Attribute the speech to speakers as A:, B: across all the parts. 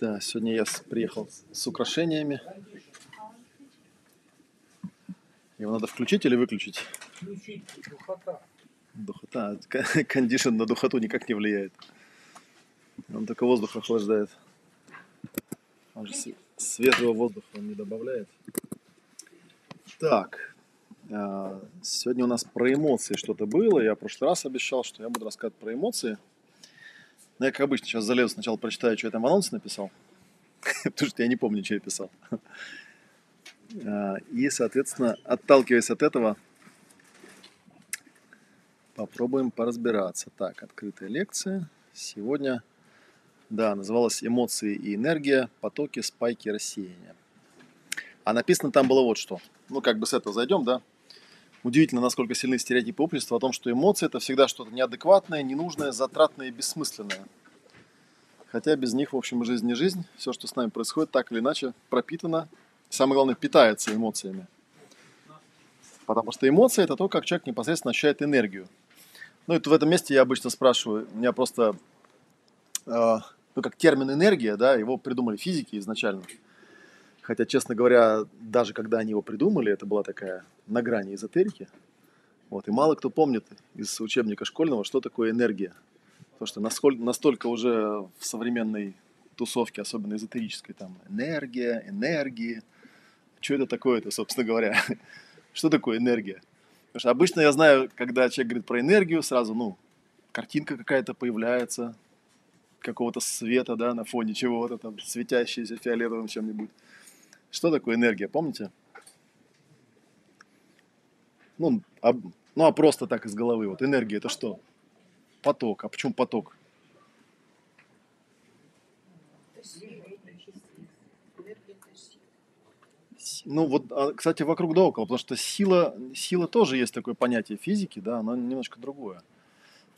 A: Да, сегодня я приехал с украшениями. Его надо включить или выключить?
B: Включить духота.
A: Духота. Кондишн на духоту никак не влияет. Он только воздух охлаждает. Он же св- свежего воздуха он не добавляет. Так. а, Сегодня у нас про эмоции что-то было. Я в прошлый раз обещал, что я буду рассказывать про эмоции. Но я, как обычно, сейчас залезу, сначала прочитаю, что я там в анонсе написал. Потому что я не помню, что я писал. А, И, соответственно, отталкиваясь от этого, попробуем поразбираться. Так, открытая лекция. Сегодня, да, называлась «Эмоции и энергия. Потоки, спайки, рассеяния». А написано там было вот что. Ну, как бы с этого зайдем, да? Удивительно, насколько сильны стереотипы общества о том, что эмоции – это всегда что-то неадекватное, ненужное, затратное и бессмысленное. Хотя без них, в общем, и жизнь не жизнь. Все, что с нами происходит, так или иначе пропитано. Самое главное, питается эмоциями. Потому что эмоции – это то, как человек непосредственно ощущает энергию. Ну, это в этом месте я обычно спрашиваю. Меня просто, э, ну, как термин энергия, да, его придумали физики изначально. Хотя, честно говоря, даже когда они его придумали, это была такая на грани эзотерики. Вот, и мало кто помнит из учебника школьного, что такое энергия. Потому что насколько, настолько уже в современной тусовке, особенно эзотерической, там энергия, энергии. Что это такое-то, собственно говоря? Что такое энергия? Потому что обычно я знаю, когда человек говорит про энергию, сразу, ну, картинка какая-то появляется, какого-то света, да, на фоне чего-то там, светящееся фиолетовым чем-нибудь. Что такое энергия, помните? Ну, а, ну, а просто так из головы. Вот энергия это что? Поток. А почему поток? Ну вот, а, кстати, вокруг да около, потому что сила, сила тоже есть такое понятие физики, да, оно немножко другое.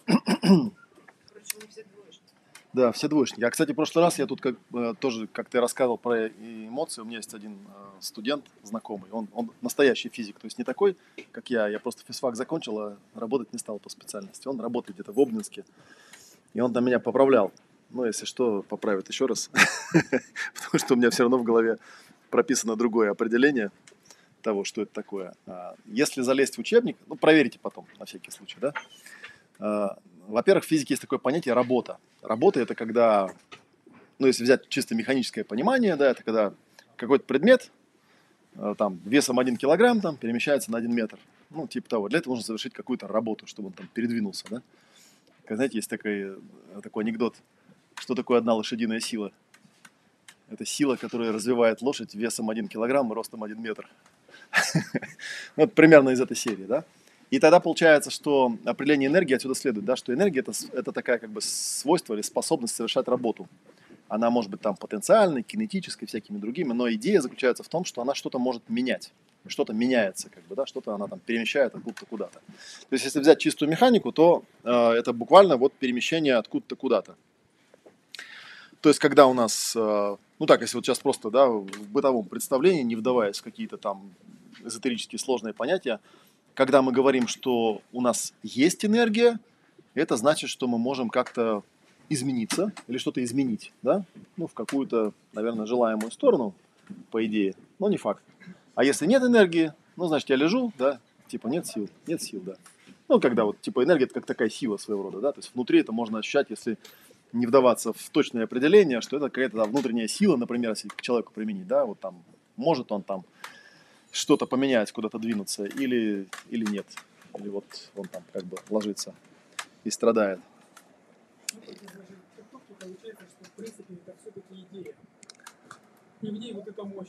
C: Короче, мы все двоечники.
A: Да, все двоечники. А, кстати, в прошлый раз я тут как, э, тоже, как ты рассказывал про эмоции, у меня есть один э, студент знакомый, он, он настоящий физик, то есть не такой, как я, я просто физфак закончил, а работать не стал по специальности. Он работает где-то в Обнинске, и он там меня поправлял. Ну, если что, поправит еще раз, потому что у меня все равно в голове прописано другое определение того, что это такое. А, Если залезть в учебник, ну, проверите потом, на всякий случай, да, а, во-первых, в физике есть такое понятие работа. Работа это когда, ну если взять чисто механическое понимание, да, это когда какой-то предмет э, там весом 1 килограмм там перемещается на 1 метр. Ну, типа того. Для этого нужно совершить какую-то работу, чтобы он там передвинулся, да. Как, знаете, есть такой, э, такой анекдот. Что такое одна лошадиная сила? Это сила, которая развивает лошадь весом 1 килограмм и ростом 1 метр. Вот примерно из этой серии, да. И тогда получается, что определение энергии отсюда следует, да, что энергия это, это такая как бы свойство или способность совершать работу. Она может быть там потенциальной, кинетической, всякими другими, но идея заключается в том, что она что-то может менять. Что-то меняется, как бы, да, что-то она там перемещает откуда-то куда-то. То есть, если взять чистую механику, то э, это буквально вот перемещение откуда-то куда-то. То есть, когда у нас, э, ну так, если вот сейчас просто, да, в бытовом представлении, не вдаваясь в какие-то там эзотерические сложные понятия, когда мы говорим, что у нас есть энергия, это значит, что мы можем как-то измениться или что-то изменить, да, ну, в какую-то, наверное, желаемую сторону, по идее, но не факт. А если нет энергии, ну, значит, я лежу, да, типа нет сил, нет сил, да. Ну, когда вот, типа, энергия это как такая сила своего рода, да, то есть внутри это можно ощущать, если не вдаваться в точное определение, что это какая-то там, внутренняя сила, например, если к человеку применить, да, вот там, может он там что-то поменять, куда-то двинуться, или, или нет. Или вот он там как бы ложится и страдает.
B: Получается, в принципе это все-таки вот эта мощь.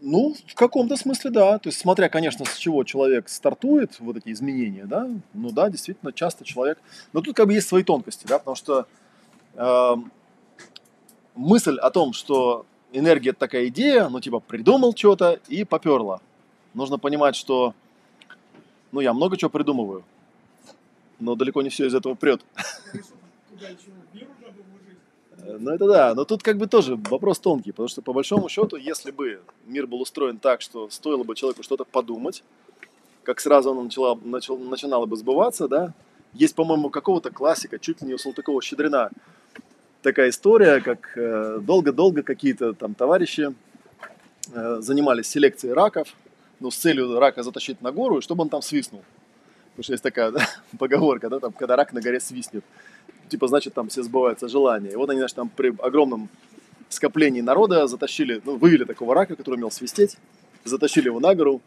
A: Ну, в каком-то смысле, да. То есть, смотря, конечно, с чего человек стартует, вот эти изменения, да, ну да, действительно, часто человек... Но тут как бы есть свои тонкости, да, потому что эм, мысль о том, что энергия такая идея, ну, типа, придумал что-то и поперло. Нужно понимать, что, ну, я много чего придумываю, но далеко не все из этого прет. Ну это да, но тут как бы тоже вопрос тонкий, потому что по большому счету, если бы мир был устроен так, что стоило бы человеку что-то подумать, как сразу оно начало, начал, начинало бы сбываться, да, есть, по-моему, какого-то классика, чуть ли не у Салтыкова-Щедрина, такая история, как э, долго-долго какие-то там товарищи э, занимались селекцией раков, ну, с целью рака затащить на гору, и чтобы он там свистнул. Потому что есть такая да, поговорка, да, там, когда рак на горе свистнет. Типа, значит, там все сбываются желания. И вот они, значит, там при огромном скоплении народа затащили, ну, вывели такого рака, который умел свистеть, затащили его на гору,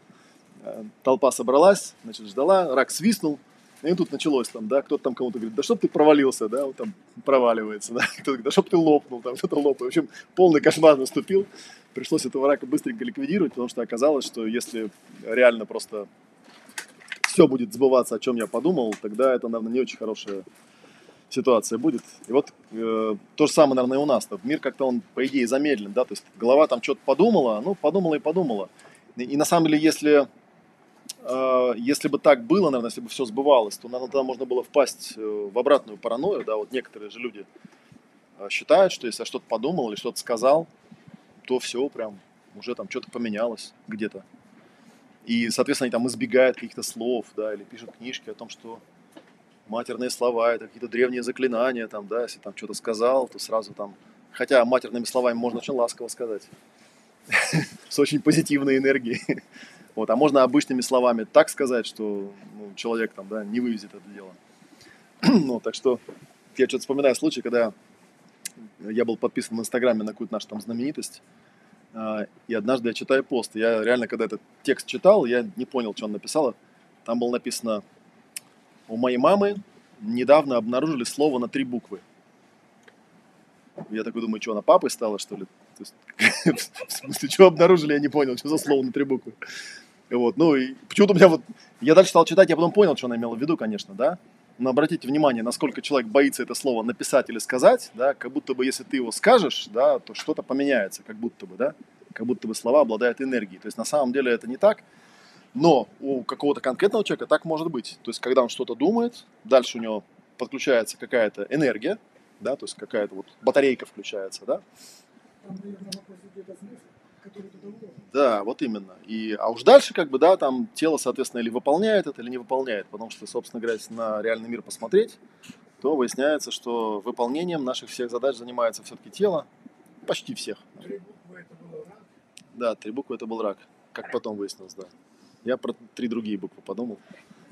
A: э, толпа собралась, значит, ждала, рак свистнул, и тут началось там, да, кто-то там кому-то говорит, да чтоб ты провалился, да, он там проваливается, да, кто-то говорит, да чтоб ты лопнул, там кто-то лопнул. В общем, полный кошмар наступил. Пришлось этого рака быстренько ликвидировать, потому что оказалось, что если реально просто все будет сбываться, о чем я подумал, тогда это, наверное, не очень хорошая ситуация будет. И вот э, то же самое, наверное, и у нас. -то. Мир как-то он, по идее, замедлен, да, то есть голова там что-то подумала, ну, подумала и подумала. И, и на самом деле, если а, если бы так было, наверное, если бы все сбывалось, то, наверное, тогда можно было впасть э, в обратную паранойю, да, вот некоторые же люди а, считают, что если я что-то подумал или что-то сказал, то все прям уже там что-то поменялось где-то. И, соответственно, они там избегают каких-то слов, да, или пишут книжки о том, что матерные слова, это какие-то древние заклинания, там, да, если там что-то сказал, то сразу там, хотя матерными словами можно очень ласково сказать, с очень позитивной энергией. Вот, а можно обычными словами так сказать, что ну, человек там, да, не вывезет это дело. ну, так что я что-то вспоминаю случай, когда я был подписан в Инстаграме на какую-то нашу там знаменитость, а, и однажды я читаю пост. Я реально, когда этот текст читал, я не понял, что он написал. Там было написано, у моей мамы недавно обнаружили слово на три буквы. Я такой думаю, что она папой стала, что ли? То есть, в смысле, что обнаружили, я не понял, что за слово на три буквы. Вот, ну и почему-то у меня вот... Я дальше стал читать, я потом понял, что она имела в виду, конечно, да. Но обратите внимание, насколько человек боится это слово написать или сказать, да, как будто бы если ты его скажешь, да, то что-то поменяется, как будто бы, да, как будто бы слова обладают энергией. То есть на самом деле это не так, но у какого-то конкретного человека так может быть. То есть когда он что-то думает, дальше у него подключается какая-то энергия, да, то есть какая-то вот батарейка включается, да. Там, наверное. Да, вот именно. И, а уж дальше, как бы, да, там тело, соответственно, или выполняет это, или не выполняет. Потому что, собственно говоря, если на реальный мир посмотреть, то выясняется, что выполнением наших всех задач занимается все-таки тело. Почти всех. Три буквы это был рак? Да, три буквы это был рак. Как потом выяснилось, да. Я про три другие буквы подумал.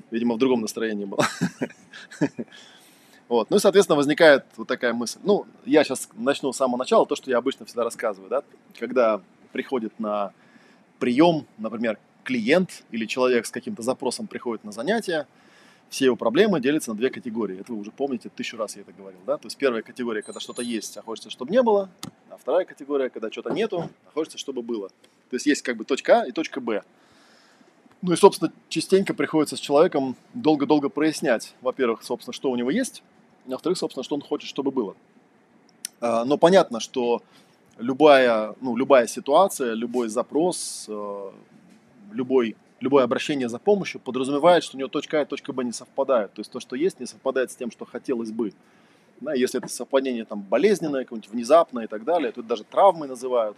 A: Видимо, в другом настроении был. Вот. Ну и, соответственно, возникает вот такая мысль. Ну, я сейчас начну с самого начала, то, что я обычно всегда рассказываю, да, когда приходит на прием, например, клиент или человек с каким-то запросом приходит на занятие, все его проблемы делятся на две категории. Это вы уже помните, тысячу раз я это говорил. Да? То есть первая категория, когда что-то есть, а хочется, чтобы не было. А вторая категория, когда что-то нету, а хочется, чтобы было. То есть есть как бы точка А и точка Б. Ну и, собственно, частенько приходится с человеком долго-долго прояснять, во-первых, собственно, что у него есть, а во-вторых, собственно, что он хочет, чтобы было. А, но понятно, что любая, ну, любая ситуация, любой запрос, э, любой, любое обращение за помощью подразумевает, что у него точка А и точка Б не совпадают. То есть то, что есть, не совпадает с тем, что хотелось бы. Да, если это совпадение там, болезненное, какое-нибудь внезапное и так далее, это даже травмой называют.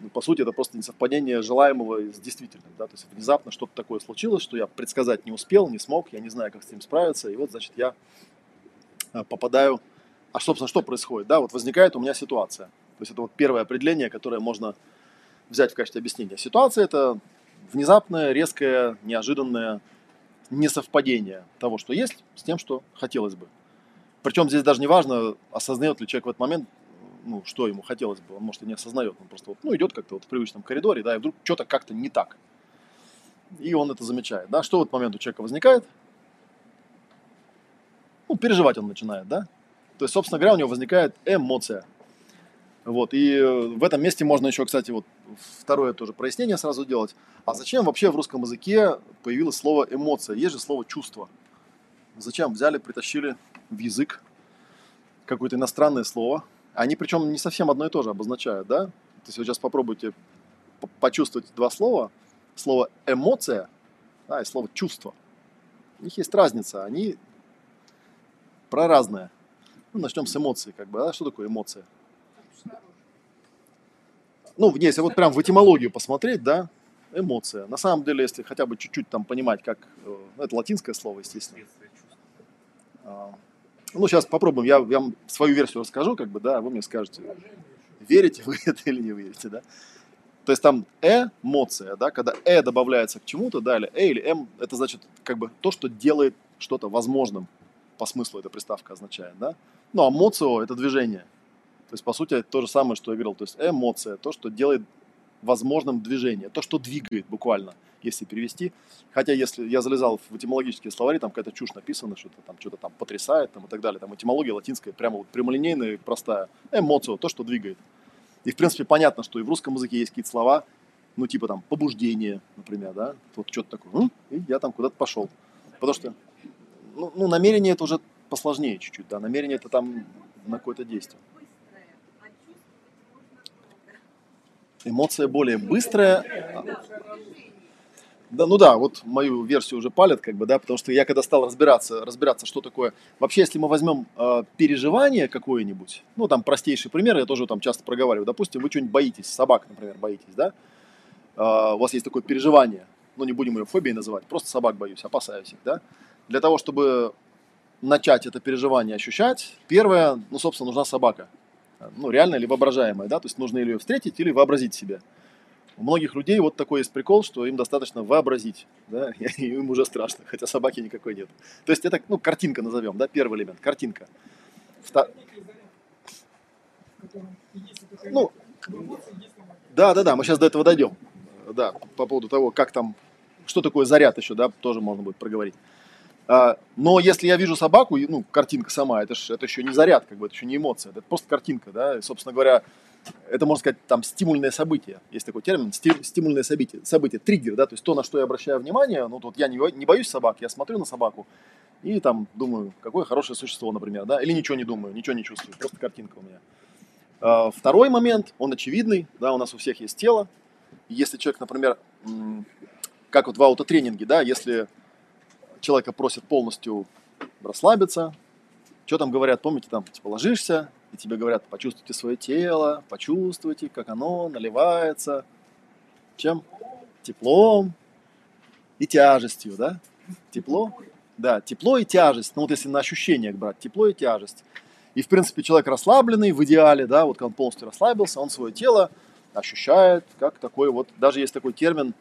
A: Ну, по сути, это просто несовпадение желаемого с действительным. Да? То есть внезапно что-то такое случилось, что я предсказать не успел, не смог, я не знаю, как с этим справиться. И вот, значит, я э, попадаю... А, собственно, что происходит? Да, вот возникает у меня ситуация. То есть это вот первое определение, которое можно взять в качестве объяснения. Ситуация – это внезапное, резкое, неожиданное несовпадение того, что есть, с тем, что хотелось бы. Причем здесь даже не важно, осознает ли человек в этот момент, ну, что ему хотелось бы. Он, может, и не осознает. Он просто вот, ну, идет как-то вот в привычном коридоре, да, и вдруг что-то как-то не так. И он это замечает. Да? Что в этот момент у человека возникает? Ну, переживать он начинает, да? То есть, собственно говоря, у него возникает эмоция – вот, и э, в этом месте можно еще, кстати, вот второе тоже прояснение сразу делать. А зачем вообще в русском языке появилось слово эмоция? Есть же слово чувство. Зачем взяли, притащили в язык какое-то иностранное слово? Они причем не совсем одно и то же обозначают, да? То есть вы сейчас попробуйте почувствовать два слова. Слово эмоция да, и слово чувство. У них есть разница. Они про разное. Ну, начнем с эмоций, как бы. Да? Что такое эмоция? Ну, если вот прям в этимологию посмотреть, да, эмоция. На самом деле, если хотя бы чуть-чуть там понимать, как, э, это латинское слово, естественно. А, Ну, сейчас попробуем. Я, я вам свою версию расскажу, как бы, да, вы мне скажете, верите вы это или не верите, да. То есть там эмоция, да, когда э добавляется к чему-то, да, или э или м, это значит как бы то, что делает что-то возможным. По смыслу эта приставка означает, да. Ну, а моцио – это движение. То есть, по сути, то же самое, что я говорил. То есть эмоция – то, что делает возможным движение, то, что двигает буквально, если перевести. Хотя, если я залезал в этимологические словари, там какая-то чушь написана, что-то там что-то там потрясает там, и так далее. Там этимология латинская прямо вот прямолинейная и простая. Эмоцио – то, что двигает. И, в принципе, понятно, что и в русском языке есть какие-то слова, ну, типа там побуждение, например, да, вот что-то такое, «М?» и я там куда-то пошел. Потому что, ну, ну, намерение это уже посложнее чуть-чуть, да, намерение это там на какое-то действие. Эмоция более быстрая. Да, ну да, вот мою версию уже палят, как бы, да, потому что я когда стал разбираться, разбираться, что такое. Вообще, если мы возьмем э, переживание какое-нибудь, ну там простейший пример, я тоже там часто проговариваю. Допустим, вы что-нибудь боитесь, собак, например, боитесь, да? Э, у вас есть такое переживание, ну не будем ее фобией называть, просто собак боюсь, опасаюсь их, да? Для того, чтобы начать это переживание ощущать, первое, ну, собственно, нужна собака. Ну, реальная или воображаемая, да, то есть нужно или ее встретить, или вообразить себе. У многих людей вот такой есть прикол, что им достаточно вообразить, да, и им уже страшно, хотя собаки никакой нет. То есть это, ну, картинка назовем, да, первый элемент, картинка. Вто... Ну, да, да, да, мы сейчас до этого дойдем. Да, по поводу того, как там, что такое заряд еще, да, тоже можно будет проговорить. А, но если я вижу собаку, ну, картинка сама, это, ж, это еще не заряд, как бы, это еще не эмоция, это просто картинка, да, и, собственно говоря, это, можно сказать, там, стимульное событие, есть такой термин, стимульное событие, событие, триггер, да, то есть то, на что я обращаю внимание, ну, вот я не, не боюсь собак, я смотрю на собаку и там думаю, какое хорошее существо, например, да, или ничего не думаю, ничего не чувствую, просто картинка у меня. А, второй момент, он очевидный, да, у нас у всех есть тело, если человек, например, как вот в аутотренинге, да, если человека просят полностью расслабиться. Что там говорят, помните, там типа ложишься, и тебе говорят, почувствуйте свое тело, почувствуйте, как оно наливается. Чем? Теплом и тяжестью, да? Тепло? Да, тепло и тяжесть. Ну вот если на ощущениях брать, тепло и тяжесть. И, в принципе, человек расслабленный в идеале, да, вот когда он полностью расслабился, он свое тело ощущает как такой вот, даже есть такой термин,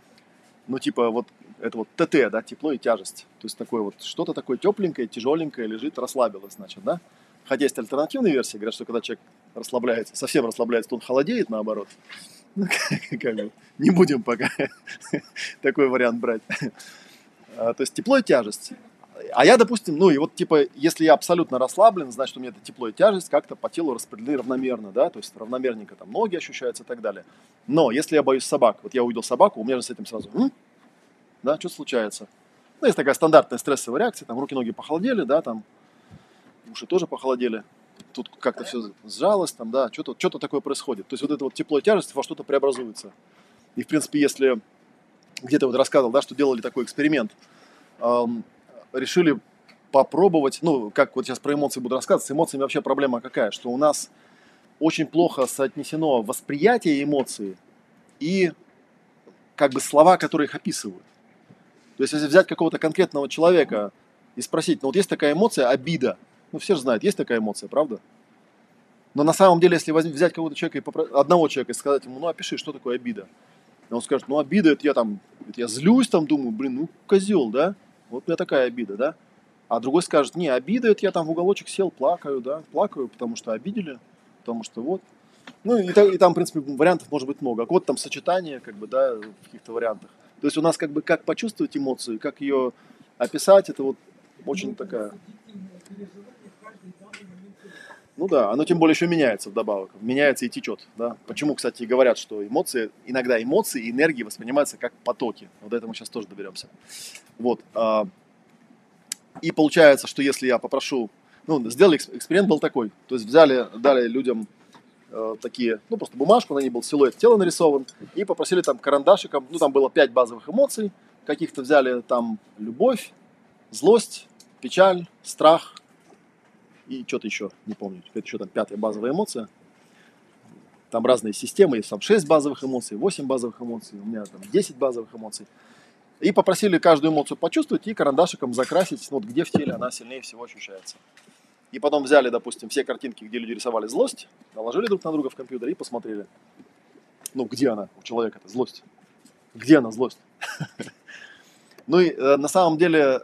A: ну типа вот это вот ТТ, да, тепло и тяжесть. То есть такое вот что-то такое тепленькое, тяжеленькое лежит, расслабилось, значит, да. Хотя есть альтернативные версии, говорят, что когда человек расслабляется, совсем расслабляется, то он холодеет наоборот. Ну, как бы, не будем пока такой вариант брать. А, то есть тепло и тяжесть. А я, допустим, ну и вот типа, если я абсолютно расслаблен, значит, у меня это тепло и тяжесть как-то по телу распределены равномерно, да, то есть равномерненько там ноги ощущаются и так далее. Но если я боюсь собак, вот я увидел собаку, у меня же с этим сразу, М? да, что случается? Ну, есть такая стандартная стрессовая реакция, там руки-ноги похолодели, да, там уши тоже похолодели, тут как-то все сжалось, там, да, что-то что такое происходит. То есть вот это вот тепло и тяжесть во что-то преобразуется. И, в принципе, если где-то вот рассказывал, да, что делали такой эксперимент, решили попробовать, ну, как вот сейчас про эмоции буду рассказывать, с эмоциями вообще проблема какая, что у нас очень плохо соотнесено восприятие эмоций и как бы слова, которые их описывают. То есть, если взять какого-то конкретного человека и спросить, ну вот есть такая эмоция, обида. Ну, все же знают, есть такая эмоция, правда? Но на самом деле, если взять кого-то человека, и попро... одного человека и сказать ему, ну, опиши, что такое обида. Он скажет, ну, обида, это я там, это я злюсь там, думаю, блин, ну, козел, да? Вот у меня такая обида, да? А другой скажет, не, обида, это я там в уголочек сел, плакаю, да? Плакаю, потому что обидели, потому что вот. Ну, и, и там, в принципе, вариантов может быть много. А вот там сочетание, как бы, да, в каких-то вариантах. То есть у нас как бы как почувствовать эмоцию, как ее описать, это вот очень такая... Ну да, оно тем более еще меняется вдобавок, меняется и течет. Да? Почему, кстати, говорят, что эмоции, иногда эмоции и энергии воспринимаются как потоки. Вот этого мы сейчас тоже доберемся. Вот. А, и получается, что если я попрошу, ну, сделали эксперимент был такой, то есть взяли, дали людям э, такие, ну, просто бумажку, на ней был силуэт тела нарисован, и попросили там карандашиком, ну, там было пять базовых эмоций, каких-то взяли там любовь, злость, печаль, страх и что-то еще, не помню, это еще там пятая базовая эмоция. Там разные системы, есть там 6 базовых эмоций, 8 базовых эмоций, у меня там 10 базовых эмоций. И попросили каждую эмоцию почувствовать и карандашиком закрасить, ну, вот где в теле она сильнее всего ощущается. и потом взяли, допустим, все картинки, где люди рисовали злость, наложили друг на друга в компьютер и посмотрели. Ну, где она у человека, эта злость? Где она, злость? Ну и э, на самом деле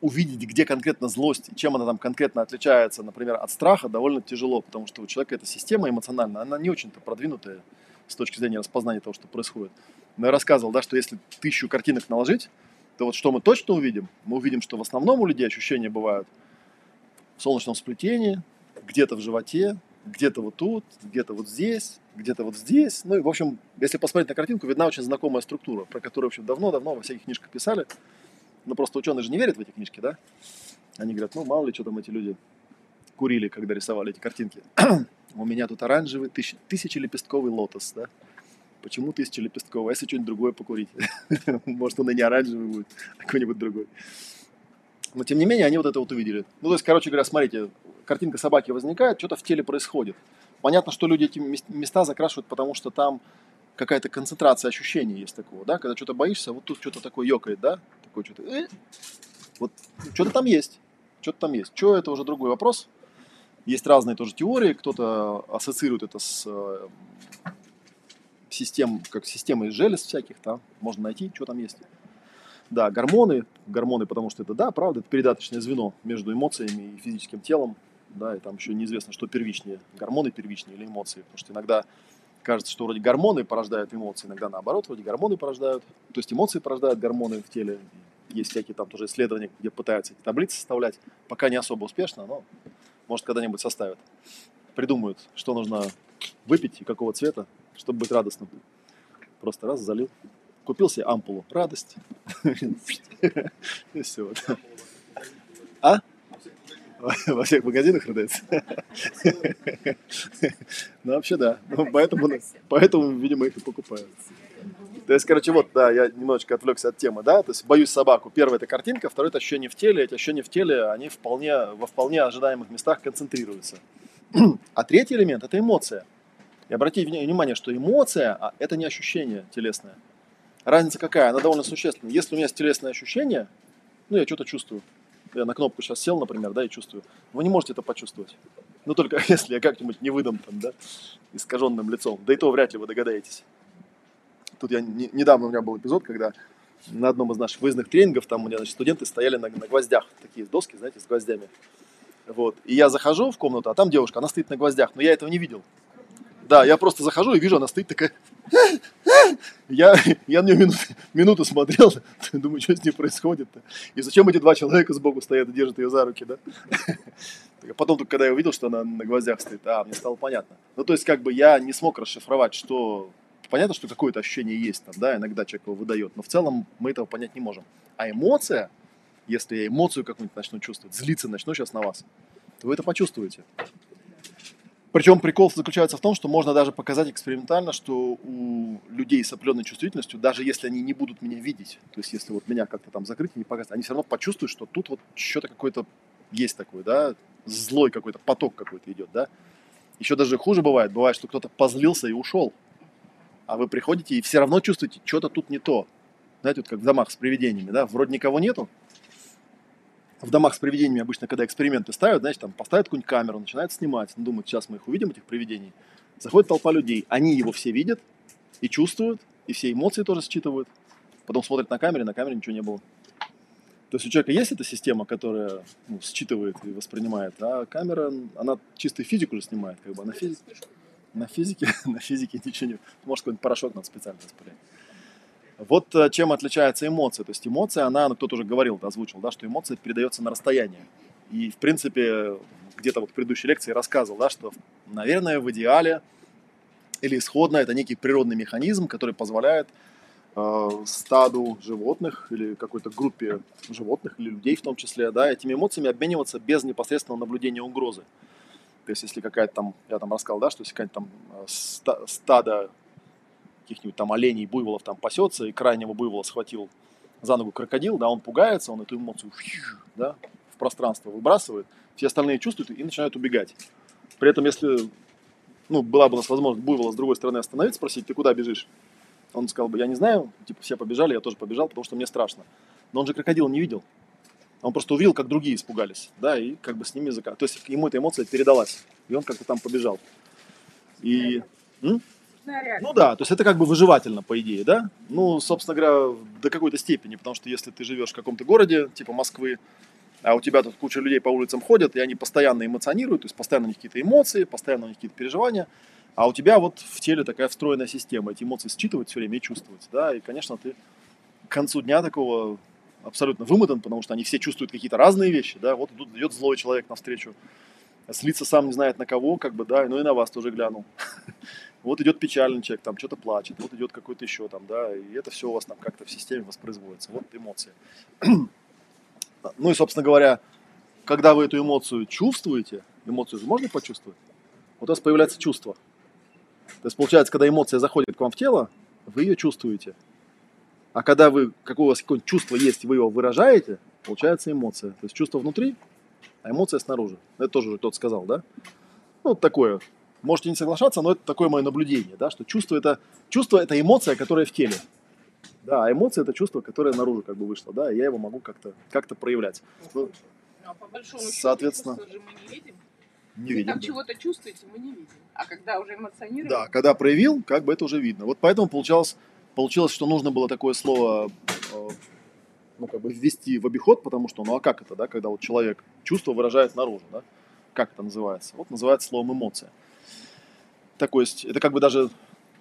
A: увидеть, где конкретно злость, чем она там конкретно отличается, например, от страха, довольно тяжело, потому что у человека эта система эмоциональная, она не очень-то продвинутая с точки зрения распознания того, что происходит. Но я рассказывал, да, что если тысячу картинок наложить, то вот что мы точно увидим? Мы увидим, что в основном у людей ощущения бывают в солнечном сплетении, где-то в животе, где-то вот тут, где-то вот здесь, где-то вот здесь. Ну и, в общем, если посмотреть на картинку, видна очень знакомая структура, про которую, в общем, давно-давно во всяких книжках писали. Но просто ученые же не верят в эти книжки, да? Они говорят, ну, мало ли, что там эти люди курили, когда рисовали эти картинки. У меня тут оранжевый тысяч, тысячелепестковый лотос, да? Почему тысячелепестковый? А если что-нибудь другое покурить? Может, он и не оранжевый будет, а какой-нибудь другой. Но, тем не менее, они вот это вот увидели. Ну, то есть, короче говоря, смотрите, картинка собаки возникает, что-то в теле происходит. Понятно, что люди эти места закрашивают, потому что там какая-то концентрация ощущений есть такого, да, когда что-то боишься, вот тут что-то такое ёкает, да, такое что-то, э, вот что-то там есть, что-то там есть. Что это уже другой вопрос. Есть разные тоже теории, кто-то ассоциирует это с э, систем, как системой желез всяких, там можно найти, что там есть. Да, гормоны, гормоны, потому что это, да, правда, это передаточное звено между эмоциями и физическим телом, да, и там еще неизвестно, что первичнее, гормоны первичнее или эмоции, потому что иногда кажется, что вроде гормоны порождают эмоции, иногда наоборот, вроде гормоны порождают, то есть эмоции порождают гормоны в теле. Есть всякие там тоже исследования, где пытаются эти таблицы составлять, пока не особо успешно, но может когда-нибудь составят. Придумают, что нужно выпить и какого цвета, чтобы быть радостным. Просто раз залил. Купил себе ампулу. Радость. И все. А? Во всех магазинах продается? Ну, вообще, да. Ну, поэтому, поэтому, видимо, их и покупают. То есть, короче, вот, да, я немножечко отвлекся от темы, да, то есть боюсь собаку. Первое это картинка, второе это ощущение в теле. Эти ощущения в теле, они вполне, во вполне ожидаемых местах концентрируются. А третий элемент это эмоция. И обратите внимание, что эмоция а это не ощущение телесное. Разница какая? Она довольно существенная. Если у меня есть телесное ощущение, ну, я что-то чувствую, я на кнопку сейчас сел, например, да, и чувствую. Вы не можете это почувствовать. Ну, только если я как-нибудь не выдам там, да, искаженным лицом. Да и то вряд ли вы догадаетесь. Тут я не, недавно у меня был эпизод, когда на одном из наших выездных тренингов, там у меня значит, студенты стояли на, на гвоздях, такие доски, знаете, с гвоздями. Вот. И я захожу в комнату, а там девушка, она стоит на гвоздях, но я этого не видел. Да, я просто захожу и вижу, она стоит такая... Я, я на нее минуту, минуту смотрел, думаю, что с ней происходит-то. И зачем эти два человека сбоку стоят и держат ее за руки, да? Потом, только когда я увидел, что она на гвоздях стоит, а, мне стало понятно. Ну, то есть, как бы я не смог расшифровать, что... Понятно, что какое-то ощущение есть там, да, иногда человек его выдает, но в целом мы этого понять не можем. А эмоция, если я эмоцию какую-нибудь начну чувствовать, злиться начну сейчас на вас, то вы это почувствуете. Причем прикол заключается в том, что можно даже показать экспериментально, что у людей с определенной чувствительностью, даже если они не будут меня видеть, то есть если вот меня как-то там закрыть и не показать, они все равно почувствуют, что тут вот что-то какое-то есть такое, да, злой какой-то поток какой-то идет, да. Еще даже хуже бывает, бывает, что кто-то позлился и ушел, а вы приходите и все равно чувствуете, что-то тут не то. Знаете, вот как в домах с привидениями, да, вроде никого нету, в домах с привидениями обычно, когда эксперименты ставят, знаете, там поставят какую-нибудь камеру, начинают снимать, ну, думают, сейчас мы их увидим, этих привидений. Заходит толпа людей, они его все видят и чувствуют, и все эмоции тоже считывают. Потом смотрят на камере, на камере ничего не было. То есть у человека есть эта система, которая ну, считывает и воспринимает, а камера, она чисто физику же снимает, как бы, на, физи... на физике, на физике ничего не... Может, какой-нибудь порошок надо специально распылять. Вот э, чем отличается эмоция. То есть эмоция, она, ну, кто-то уже говорил, озвучил, да, что эмоция передается на расстояние. И, в принципе, где-то вот в предыдущей лекции рассказывал, да, что, наверное, в идеале или исходно это некий природный механизм, который позволяет э, стаду животных или какой-то группе животных или людей в том числе, да, этими эмоциями обмениваться без непосредственного наблюдения угрозы. То есть, если какая-то там, я там рассказал, да, что если какая-то там э, стадо каких-нибудь там оленей, буйволов там пасется, и крайнего буйвола схватил за ногу крокодил, да, он пугается, он эту эмоцию да, в пространство выбрасывает, все остальные чувствуют и начинают убегать. При этом, если ну, была бы у нас возможность буйвола с другой стороны остановить, спросить, ты куда бежишь? Он сказал бы, я не знаю, типа все побежали, я тоже побежал, потому что мне страшно. Но он же крокодил не видел. Он просто увидел, как другие испугались, да, и как бы с ними языка. То есть ему эта эмоция передалась, и он как-то там побежал. И... М? Ну да, то есть это как бы выживательно, по идее, да? Ну, собственно говоря, до какой-то степени, потому что если ты живешь в каком-то городе, типа Москвы, а у тебя тут куча людей по улицам ходят, и они постоянно эмоционируют, то есть постоянно у них какие-то эмоции, постоянно у них какие-то переживания, а у тебя вот в теле такая встроенная система, эти эмоции считывать все время и чувствовать, да, и, конечно, ты к концу дня такого абсолютно вымотан, потому что они все чувствуют какие-то разные вещи, да, вот тут идет злой человек навстречу, слиться сам не знает на кого, как бы, да, ну и на вас тоже глянул. Вот идет печальный человек, там что-то плачет, вот идет какой-то еще там, да, и это все у вас там как-то в системе воспроизводится. Вот эмоции. Ну и, собственно говоря, когда вы эту эмоцию чувствуете, эмоцию же можно почувствовать, вот у вас появляется чувство. То есть, получается, когда эмоция заходит к вам в тело, вы ее чувствуете. А когда вы, какое у вас какое-нибудь чувство есть, вы его выражаете, получается эмоция. То есть чувство внутри, а эмоция снаружи. Это тоже кто-то сказал, да? Ну, вот такое. Можете не соглашаться, но это такое мое наблюдение, да, что чувство это, чувство это эмоция, которая в теле. Да, а эмоция это чувство, которое наружу как бы вышло, да, и я его могу как-то как проявлять.
C: Ну, а по большому
A: Соответственно,
C: счету, же мы не видим.
A: Не видим.
C: Там
A: да.
C: чего-то чувствуете, мы не видим. А когда уже эмоционируем,
A: Да, когда проявил, как бы это уже видно. Вот поэтому получалось, получилось, что нужно было такое слово э, ну, как бы ввести в обиход, потому что, ну а как это, да, когда вот человек чувство выражает наружу, да? Как это называется? Вот называется словом эмоция. Есть, это как бы даже,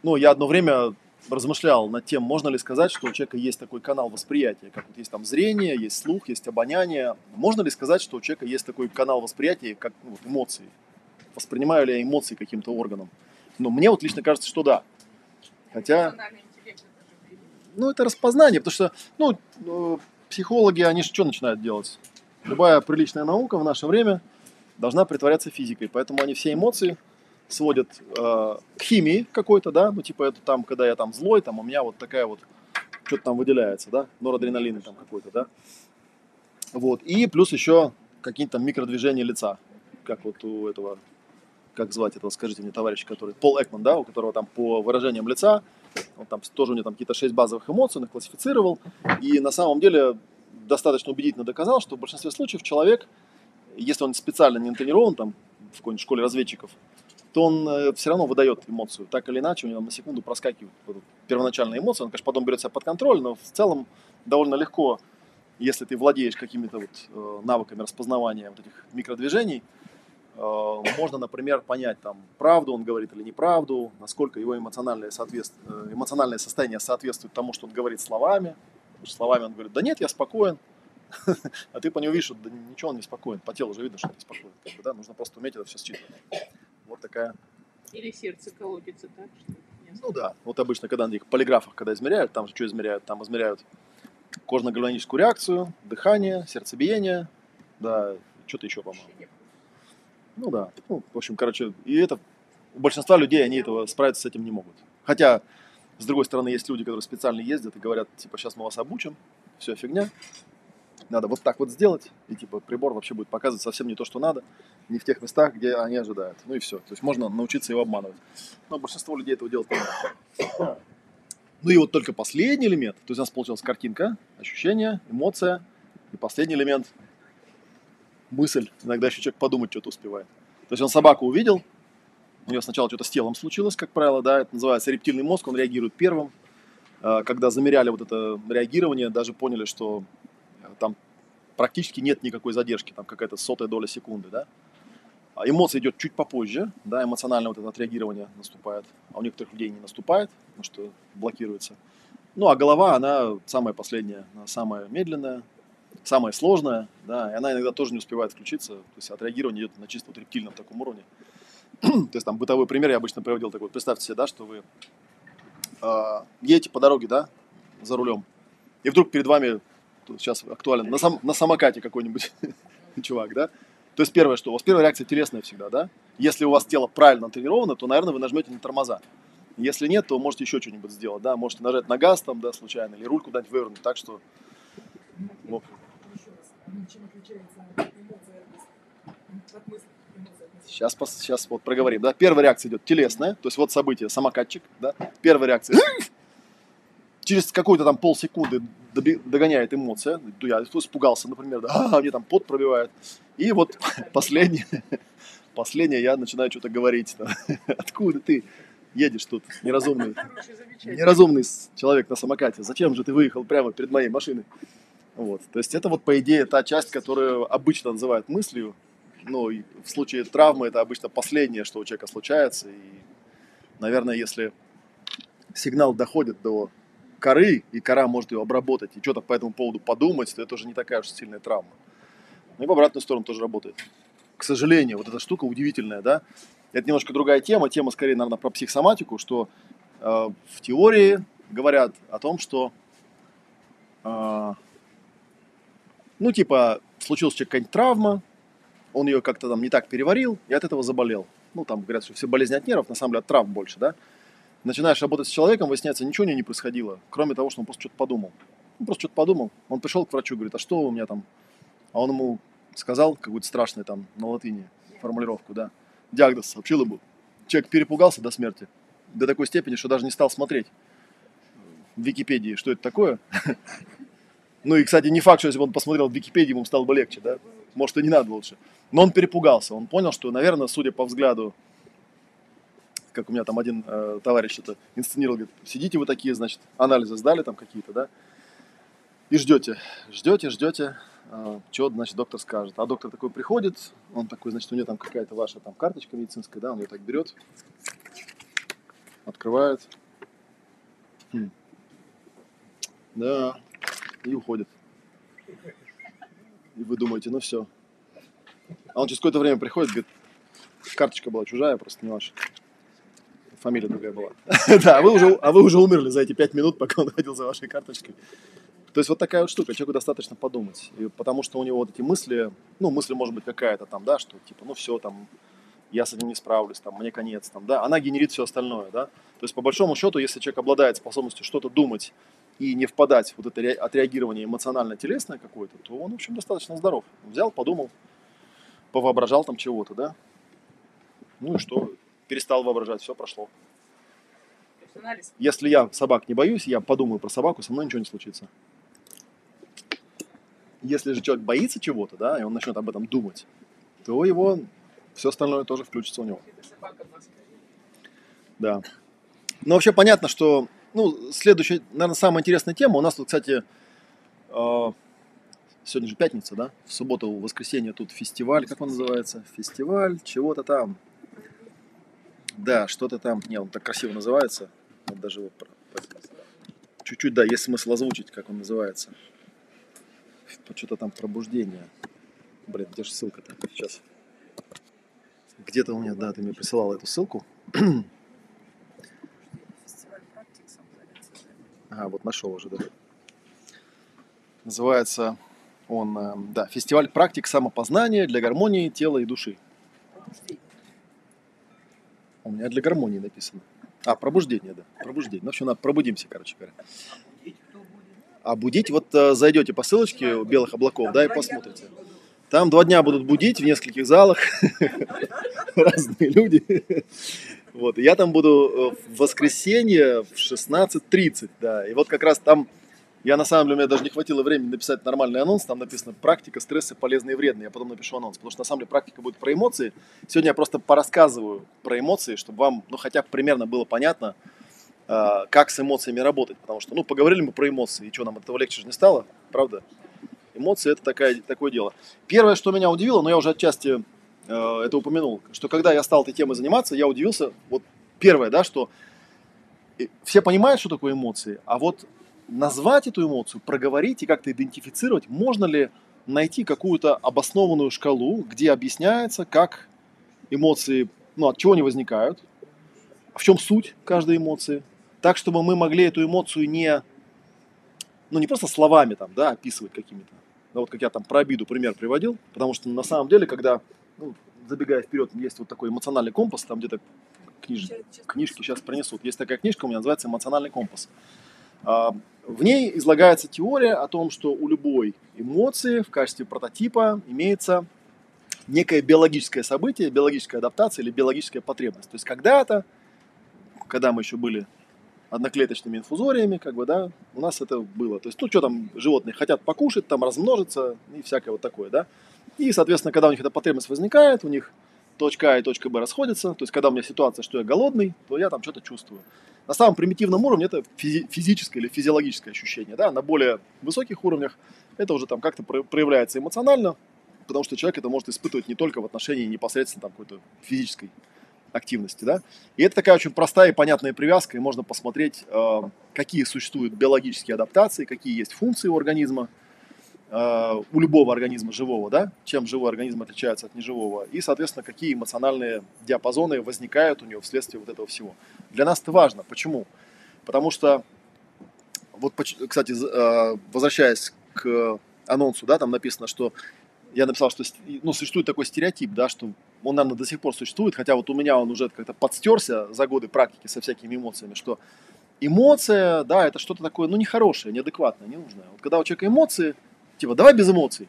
A: ну, я одно время размышлял над тем, можно ли сказать, что у человека есть такой канал восприятия, как вот есть там зрение, есть слух, есть обоняние. Можно ли сказать, что у человека есть такой канал восприятия, как ну, вот, эмоции? Воспринимаю ли я эмоции каким-то органом? Но мне вот лично кажется, что да. Хотя, ну, это распознание, потому что, ну, э, психологи, они же что начинают делать? Любая приличная наука в наше время должна притворяться физикой, поэтому они все эмоции сводят э, к химии какой-то, да, ну, типа это там, когда я там злой, там у меня вот такая вот, что-то там выделяется, да, норадреналин там какой-то, да. Вот, и плюс еще какие-то там микродвижения лица, как вот у этого, как звать этого, скажите мне, товарищ, который, Пол Экман, да, у которого там по выражениям лица, он там тоже у него там какие-то шесть базовых эмоций, он их классифицировал, и на самом деле достаточно убедительно доказал, что в большинстве случаев человек, если он специально не тренирован там в какой-нибудь школе разведчиков, то он э, все равно выдает эмоцию. Так или иначе, у него на секунду проскакивает первоначальная эмоция. Он, конечно, потом берет себя под контроль, но в целом довольно легко, если ты владеешь какими-то вот э, навыками распознавания вот этих микродвижений, э, можно, например, понять, там, правду он говорит или неправду, насколько его эмоциональное, соответств... эмоциональное состояние соответствует тому, что он говорит словами. Словами он говорит, да нет, я спокоен. А ты по нему видишь, да ничего он не спокоен. По телу же видно, что он не спокоен. Да? Нужно просто уметь это все считывать. Вот такая
C: Или сердце колотится так, что
A: Ну да, вот обычно, когда на этих полиграфах, когда измеряют, там же что измеряют? Там измеряют кожно-гальваническую реакцию, дыхание, сердцебиение, да, что-то еще, по-моему. Ну да, ну, в общем, короче, и это у большинства людей, они этого справиться с этим не могут. Хотя, с другой стороны, есть люди, которые специально ездят и говорят, типа, сейчас мы вас обучим, все фигня, надо вот так вот сделать, и типа прибор вообще будет показывать совсем не то, что надо, не в тех местах, где они ожидают. Ну и все. То есть можно научиться его обманывать. Но большинство людей этого делать не. Ну и вот только последний элемент, то есть у нас получилась картинка, ощущение, эмоция, и последний элемент – мысль. Иногда еще человек подумать что-то успевает. То есть он собаку увидел, у нее сначала что-то с телом случилось, как правило, да, это называется рептильный мозг, он реагирует первым. А, Когда замеряли вот это реагирование, даже поняли, что там практически нет никакой задержки, там какая-то сотая доля секунды, да. А Эмоция идет чуть попозже, да, эмоциональное вот это отреагирование наступает, а у некоторых людей не наступает, потому что блокируется. Ну, а голова, она самая последняя, она самая медленная, самая сложная, да, и она иногда тоже не успевает включиться, то есть отреагирование идет на чисто вот рептильном таком уровне. то есть там бытовой пример я обычно приводил такой, представьте себе, да, что вы э, едете по дороге, да, за рулем, и вдруг перед вами, сейчас актуален, на, сам, на самокате какой-нибудь чувак, да, то есть первое, что у вас первая реакция телесная всегда, да, если у вас тело правильно тренировано, то, наверное, вы нажмете на тормоза. Если нет, то можете еще что-нибудь сделать, да, можете нажать на газ там, да, случайно, или руль куда-нибудь вывернуть, так что.
B: Ну?
A: Сейчас, сейчас вот проговорим. Да? Первая реакция идет телесная, то есть вот событие, самокатчик. Да? Первая реакция. Через какую-то там полсекунды догоняет эмоция. Ну, Я испугался, например, да, а, мне там пот пробивает. И вот последнее, последнее я начинаю что-то говорить. да. Откуда ты едешь тут, неразумный? Неразумный человек на самокате, зачем же ты выехал прямо перед моей машиной? Вот. То есть это вот, по идее, та часть, которую обычно называют мыслью. Ну, и в случае травмы это обычно последнее, что у человека случается. И, наверное, если сигнал доходит до коры, и кора может ее обработать, и что-то по этому поводу подумать, то это уже не такая уж сильная травма. Ну и в обратную сторону тоже работает. К сожалению, вот эта штука удивительная, да? Это немножко другая тема. Тема скорее, наверное, про психосоматику, что э, в теории говорят о том, что э, ну, типа, случилась какая-нибудь травма, он ее как-то там не так переварил, и от этого заболел. Ну, там говорят, что все болезни от нервов, на самом деле от травм больше, да? Начинаешь работать с человеком, выясняется, ничего у него не происходило, кроме того, что он просто что-то подумал. Он просто что-то подумал. Он пришел к врачу, говорит, а что у меня там? А он ему сказал какую-то страшную там на латыни формулировку, да. Диагноз сообщил ему. Человек перепугался до смерти. До такой степени, что даже не стал смотреть в Википедии, что это такое. Ну и, кстати, не факт, что если бы он посмотрел в Википедии, ему стало бы легче, да? Может, и не надо лучше. Но он перепугался. Он понял, что, наверное, судя по взгляду, как у меня там один э, товарищ это инсценировал, говорит, сидите вы такие, значит, анализы сдали там какие-то, да? И ждете, ждете, ждете, что, значит, доктор скажет. А доктор такой приходит, он такой, значит, у него там какая-то ваша там карточка медицинская, да, он ее так берет, открывает. Хм. Да, и уходит. И вы думаете, ну все. А он через какое-то время приходит, говорит, карточка была чужая, просто не ваша. Фамилия другая была. Да, а вы уже, а вы уже умерли за эти пять минут, пока он ходил за вашей карточкой. То есть вот такая вот штука, человеку достаточно подумать. И потому что у него вот эти мысли, ну, мысль может быть какая-то там, да, что типа, ну все, там, я с этим не справлюсь, там, мне конец, там, да, она генерит все остальное, да. То есть по большому счету, если человек обладает способностью что-то думать и не впадать в вот это ре- отреагирование эмоционально-телесное какое-то, то он, в общем, достаточно здоров. Взял, подумал, повоображал там чего-то, да. Ну и что, перестал воображать, все прошло. Если я собак не боюсь, я подумаю про собаку, со мной ничего не случится. Если же человек боится чего-то, да, и он начнет об этом думать, то его все остальное тоже включится у него. Да. Ну, вообще понятно, что, ну, следующая, наверное, самая интересная тема. У нас тут, кстати, э, сегодня же пятница, да? В субботу, в воскресенье тут фестиваль, как он называется? Фестиваль чего-то там. Да, что-то там. Не, он так красиво называется. Вот даже его чуть-чуть, да, есть смысл озвучить, как он называется. Что-то там пробуждение. Блин, где же ссылка-то? Сейчас. Где-то у меня, да, ты мне присылал эту ссылку. Ага, вот нашел уже, да. Называется он, э, да, фестиваль практик самопознания для гармонии тела и души.
D: Пробуждение.
A: У меня для гармонии написано. А, пробуждение, да. Пробуждение. Ну, в общем, надо пробудимся, короче говоря. А будить, вот э, зайдете по ссылочке у белых облаков, да, и посмотрите. Там два дня будут будить в нескольких залах разные люди. Вот, я там буду э, в воскресенье в 16.30, да. И вот как раз там, я на самом деле, у меня даже не хватило времени написать нормальный анонс, там написано «Практика, стрессы, полезные и вредные». Я потом напишу анонс, потому что на самом деле практика будет про эмоции. Сегодня я просто порассказываю про эмоции, чтобы вам, ну, хотя бы примерно было понятно, э, как с эмоциями работать. Потому что, ну, поговорили мы про эмоции, и что, нам от этого легче же не стало, правда? Эмоции – это такая, такое дело. Первое, что меня удивило, но я уже отчасти э, это упомянул, что когда я стал этой темой заниматься, я удивился, вот первое, да, что э, все понимают, что такое эмоции, а вот назвать эту эмоцию, проговорить и как-то идентифицировать, можно ли найти какую-то обоснованную шкалу, где объясняется, как эмоции, ну, от чего они возникают, в чем суть каждой эмоции, так, чтобы мы могли эту эмоцию не, ну, не просто словами там, да, описывать какими-то, да, вот как я там про обиду пример приводил, потому что на самом деле, когда, ну, забегая вперед, есть вот такой эмоциональный компас, там где-то книж... Книжки сейчас принесут. Есть такая книжка, у меня называется «Эмоциональный компас». А, В ней излагается теория о том, что у любой эмоции в качестве прототипа имеется некое биологическое событие, биологическая адаптация или биологическая потребность. То есть когда-то, когда мы еще были одноклеточными инфузориями, как бы, да, у нас это было. То есть, ну, что там животные хотят покушать, там размножиться и всякое вот такое, да. И, соответственно, когда у них эта потребность возникает, у них точка А и точка Б расходятся. То есть, когда у меня ситуация, что я голодный, то я там что-то чувствую. На самом примитивном уровне это физи- физическое или физиологическое ощущение, да. На более высоких уровнях это уже там как-то про- проявляется эмоционально, потому что человек это может испытывать не только в отношении непосредственно там какой-то физической активности, да. И это такая очень простая и понятная привязка, и можно посмотреть, э, какие существуют биологические адаптации, какие есть функции у организма, э, у любого организма живого, да, чем живой организм отличается от неживого, и, соответственно, какие эмоциональные диапазоны возникают у него вследствие вот этого всего. Для нас это важно. Почему? Потому что, вот, кстати, э, возвращаясь к анонсу, да, там написано, что я написал, что ну, существует такой стереотип, да, что он, наверное, до сих пор существует, хотя вот у меня он уже как-то подстерся за годы практики со всякими эмоциями, что эмоция, да, это что-то такое, ну, нехорошее, неадекватное, ненужное. Вот когда у человека эмоции, типа, давай без эмоций,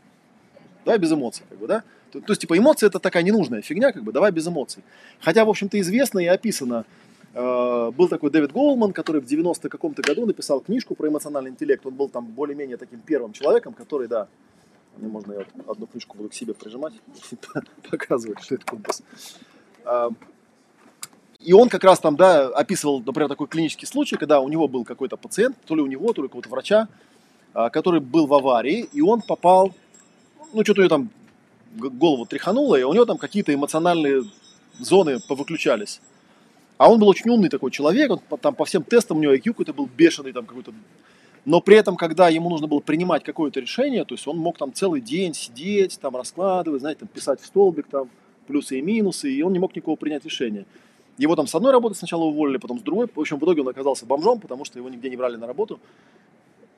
A: давай без эмоций, как бы, да. То, то есть, типа, эмоции это такая ненужная фигня, как бы, давай без эмоций. Хотя, в общем-то, известно и описано, э, был такой Дэвид Голман, который в 90 каком-то году написал книжку про эмоциональный интеллект, он был там более-менее таким первым человеком, который, да, мне можно я вот одну книжку буду к себе прижимать показывать, что это компас. А, И он как раз там, да, описывал, например, такой клинический случай, когда у него был какой-то пациент, то ли у него, то ли у какого-то врача, который был в аварии, и он попал, ну, что-то ее там г- голову тряхануло, и у него там какие-то эмоциональные зоны повыключались. А он был очень умный такой человек, он там по всем тестам у него IQ какой-то был бешеный, там какой-то но при этом, когда ему нужно было принимать какое-то решение, то есть он мог там целый день сидеть, там раскладывать, знаете, там писать в столбик там плюсы и минусы, и он не мог никого принять решения. Его там с одной работы сначала уволили, потом с другой. В общем, в итоге он оказался бомжом, потому что его нигде не брали на работу.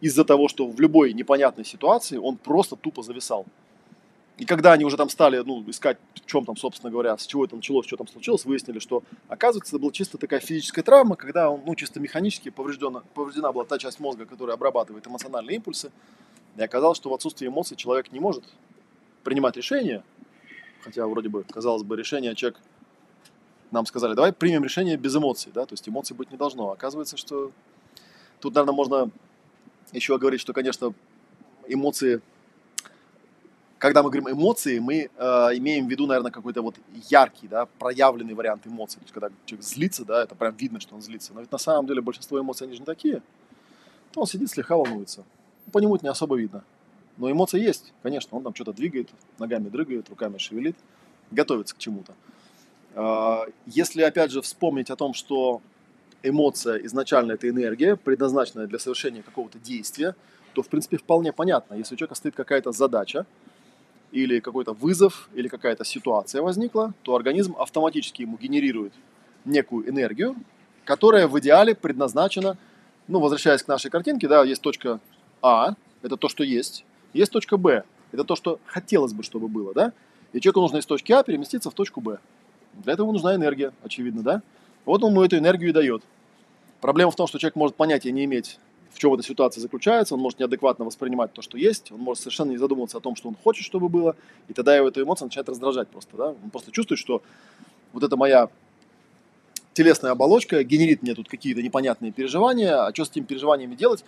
A: Из-за того, что в любой непонятной ситуации он просто тупо зависал. И когда они уже там стали ну, искать, в чем там, собственно говоря, с чего это началось, что там случилось, выяснили, что, оказывается, это была чисто такая физическая травма, когда он, ну, чисто механически повреждена, повреждена была та часть мозга, которая обрабатывает эмоциональные импульсы. И оказалось, что в отсутствии эмоций человек не может принимать решения, хотя вроде бы, казалось бы, решение человек нам сказали, давай примем решение без эмоций, да, то есть эмоций быть не должно. Оказывается, что тут, наверное, можно еще говорить, что, конечно, эмоции когда мы говорим эмоции, мы э, имеем в виду, наверное, какой-то вот яркий, да, проявленный вариант эмоций. То есть, когда человек злится, да, это прям видно, что он злится. Но ведь на самом деле большинство эмоций, они же не такие. То он сидит, слегка волнуется. По нему это не особо видно. Но эмоции есть, конечно. Он там что-то двигает, ногами дрыгает, руками шевелит, готовится к чему-то. Э, если, опять же, вспомнить о том, что эмоция изначально это энергия, предназначенная для совершения какого-то действия, то, в принципе, вполне понятно. Если у человека стоит какая-то задача, или какой-то вызов, или какая-то ситуация возникла, то организм автоматически ему генерирует некую энергию, которая в идеале предназначена, ну, возвращаясь к нашей картинке, да, есть точка А, это то, что есть, есть точка Б, это то, что хотелось бы, чтобы было, да, и человеку нужно из точки А переместиться в точку Б. Для этого нужна энергия, очевидно, да. Вот он ему эту энергию и дает. Проблема в том, что человек может понятия не иметь, в чем эта ситуация заключается, он может неадекватно воспринимать то, что есть, он может совершенно не задумываться о том, что он хочет, чтобы было, и тогда его эта эмоция начинает раздражать просто, да, он просто чувствует, что вот эта моя телесная оболочка генерит мне тут какие-то непонятные переживания, а что с этими переживаниями делать,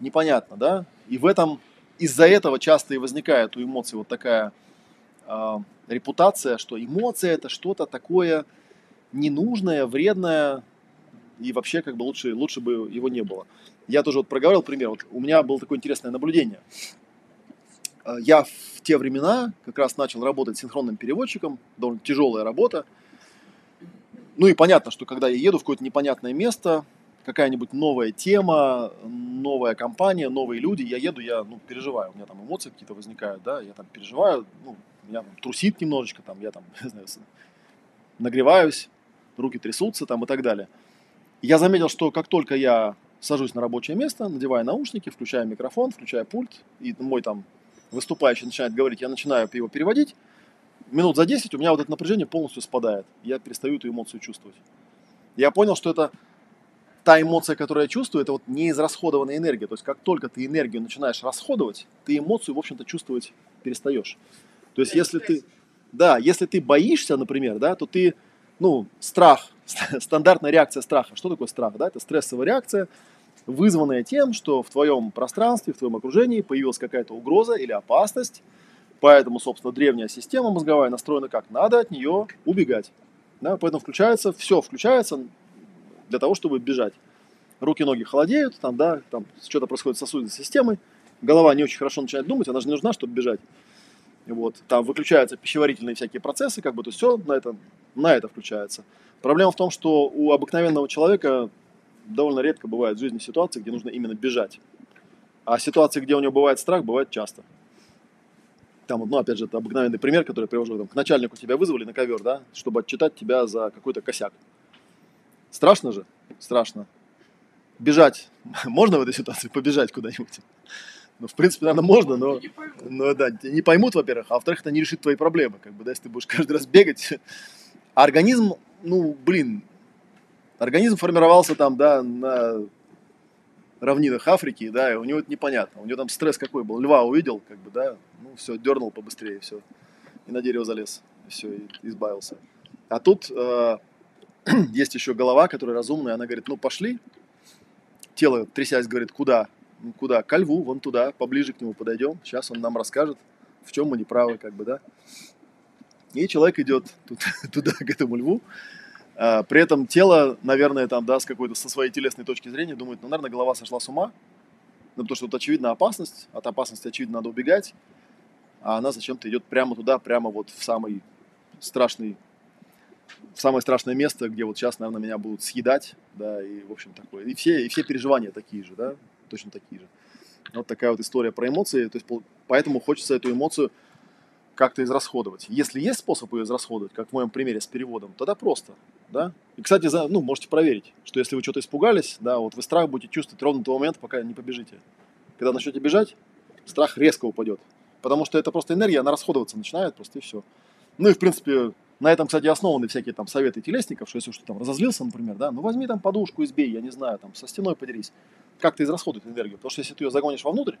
A: непонятно, да, и в этом, из-за этого часто и возникает у эмоций вот такая э, репутация, что эмоция это что-то такое ненужное, вредное, и вообще как бы лучше, лучше бы его не было. Я тоже вот проговорил пример. Вот у меня было такое интересное наблюдение. Э, Я в те времена как раз начал работать синхронным переводчиком, довольно тяжелая работа. Ну и понятно, что когда я еду в какое-то непонятное место, какая-нибудь новая тема, новая компания, новые люди, я еду, я ну, переживаю, у меня там эмоции какие-то возникают, да, я там переживаю, ну, меня там трусит немножечко, там, я там, не знаю, нагреваюсь, руки трясутся там и так далее. Я заметил, что как только я сажусь на рабочее место, надеваю наушники, включаю микрофон, включаю пульт, и мой там выступающий начинает говорить, я начинаю его переводить, минут за 10 у меня вот это напряжение полностью спадает. Я перестаю эту эмоцию чувствовать. Я понял, что это та эмоция, которую я чувствую, это вот неизрасходованная энергия. То есть как только ты энергию начинаешь расходовать, ты эмоцию, в общем-то, чувствовать перестаешь. То есть если ты, да, если ты боишься, например, да, то ты, ну, страх ст- стандартная реакция страха. Что такое страх? Да? Это стрессовая реакция, вызванная тем, что в твоем пространстве, в твоем окружении появилась какая-то угроза или опасность. Поэтому, собственно, древняя система мозговая настроена как? Надо от нее убегать. Да? Поэтому включается, все включается для того, чтобы бежать. Руки-ноги холодеют, там, да, там что-то происходит с сосудистой системой, голова не очень хорошо начинает думать, она же не нужна, чтобы бежать. Вот, там выключаются пищеварительные всякие процессы, как бы, то все на это, на это включается. Проблема в том, что у обыкновенного человека довольно редко бывают в жизни ситуации, где нужно именно бежать. А ситуации, где у него бывает страх, бывает часто. Там, ну, опять же, это обыкновенный пример, который я привожу. Там, к начальнику тебя вызвали на ковер, да, чтобы отчитать тебя за какой-то косяк. Страшно же? Страшно. Бежать. Можно в этой ситуации побежать куда-нибудь? Ну, в принципе, наверное, можно, но, ну, да, не поймут, во-первых, а во-вторых, это не решит твои проблемы, как бы, да, если ты будешь каждый раз бегать. А организм, ну, блин, организм формировался там, да, на равнинах Африки, да, и у него это непонятно. У него там стресс какой был. Льва увидел, как бы, да, ну, все, дернул побыстрее, все. И на дерево залез, и все, и избавился. А тут э, есть еще голова, которая разумная, она говорит, ну, пошли. Тело, трясясь, говорит, куда? Ну, куда? Ко льву, вон туда, поближе к нему подойдем. Сейчас он нам расскажет, в чем мы неправы, как бы, да. И человек идет туда, к этому льву. А, При этом тело, наверное, там, да, с какой-то со своей телесной точки зрения думает, ну, наверное, голова сошла с ума. Ну, потому что тут очевидно опасность, от опасности, очевидно, надо убегать. А она зачем-то идет прямо туда, прямо вот в самый страшный, в самое страшное место, где вот сейчас, наверное, меня будут съедать, да, и, в общем, такое. И все, и все переживания такие же, да, точно такие же. Вот такая вот история про эмоции. То есть, поэтому хочется эту эмоцию как-то израсходовать. Если есть способ ее израсходовать, как в моем примере с переводом, тогда просто, да. И, кстати, за, ну, можете проверить, что если вы что-то испугались, да, вот вы страх будете чувствовать ровно до того момента, пока не побежите. Когда начнете бежать, страх резко упадет. Потому что это просто энергия, она расходоваться начинает просто и все. Ну и, в принципе, на этом, кстати, основаны всякие там советы телесников, что если ты там разозлился, например, да, ну возьми там подушку и сбей, я не знаю, там со стеной подерись. Как ты израсходуешь энергию? Потому что если ты ее загонишь вовнутрь,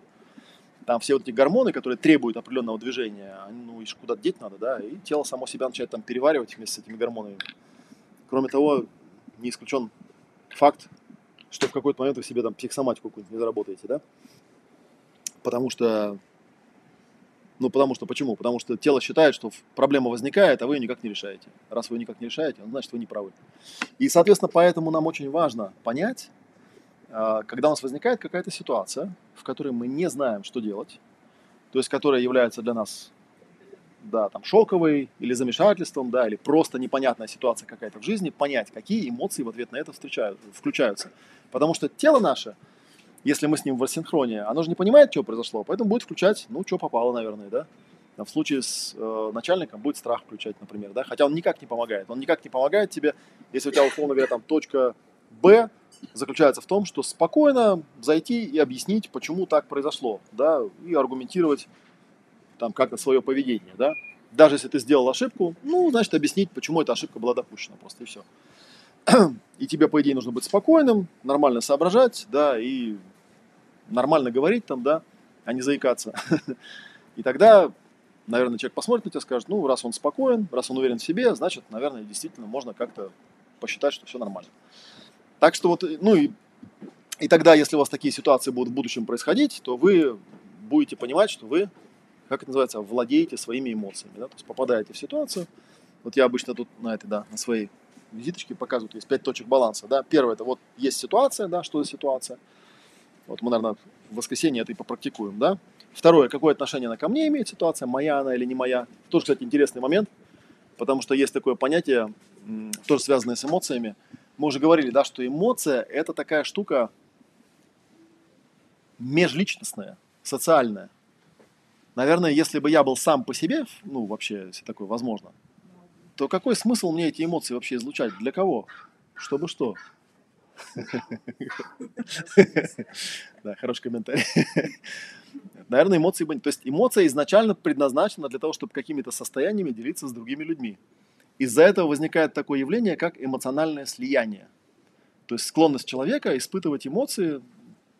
A: там все вот эти гормоны, которые требуют определенного движения, ну, ж куда-то деть надо, да, и тело само себя начинает там переваривать вместе с этими гормонами. Кроме того, не исключен факт, что в какой-то момент вы себе там психосоматику какую-нибудь не заработаете, да? Потому что, ну, потому что, почему? Потому что тело считает, что проблема возникает, а вы ее никак не решаете. Раз вы ее никак не решаете, ну, значит, вы не правы. И, соответственно, поэтому нам очень важно понять, когда у нас возникает какая-то ситуация, в которой мы не знаем, что делать, то есть которая является для нас да, там, шоковой или замешательством, да, или просто непонятная ситуация какая-то в жизни, понять, какие эмоции в ответ на это встречают, включаются. Потому что тело наше, если мы с ним в рассинхроне, оно же не понимает, что произошло, поэтому будет включать, ну, что попало, наверное, да. А В случае с э, начальником будет страх включать, например, да, хотя он никак не помогает. Он никак не помогает тебе, если у тебя, условно говоря, там точка Б заключается в том, что спокойно зайти и объяснить, почему так произошло, да, и аргументировать там как-то свое поведение, да. Даже если ты сделал ошибку, ну, значит, объяснить, почему эта ошибка была допущена, просто и все. И тебе, по идее, нужно быть спокойным, нормально соображать, да, и нормально говорить там, да, а не заикаться. И тогда, наверное, человек посмотрит на тебя и скажет, ну, раз он спокоен, раз он уверен в себе, значит, наверное, действительно можно как-то посчитать, что все нормально. Так что вот, ну и, и тогда, если у вас такие ситуации будут в будущем происходить, то вы будете понимать, что вы, как это называется, владеете своими эмоциями, да, то есть попадаете в ситуацию. Вот я обычно тут на этой, да, на своей визиточке показываю, есть пять точек баланса, да. Первое, это вот есть ситуация, да, что за ситуация. Вот мы, наверное, в воскресенье это и попрактикуем, да. Второе, какое отношение она ко мне имеет ситуация, моя она или не моя. Тоже, кстати, интересный момент, потому что есть такое понятие, тоже связанное с эмоциями. Мы уже говорили, да, что эмоция – это такая штука межличностная, социальная. Наверное, если бы я был сам по себе, ну, вообще, если такое возможно, то какой смысл мне эти эмоции вообще излучать? Для кого? Чтобы что? Да, хороший комментарий. Наверное, эмоции бы... То есть эмоция изначально предназначена для того, чтобы какими-то состояниями делиться с другими людьми. Из-за этого возникает такое явление, как эмоциональное слияние. То есть склонность человека испытывать эмоции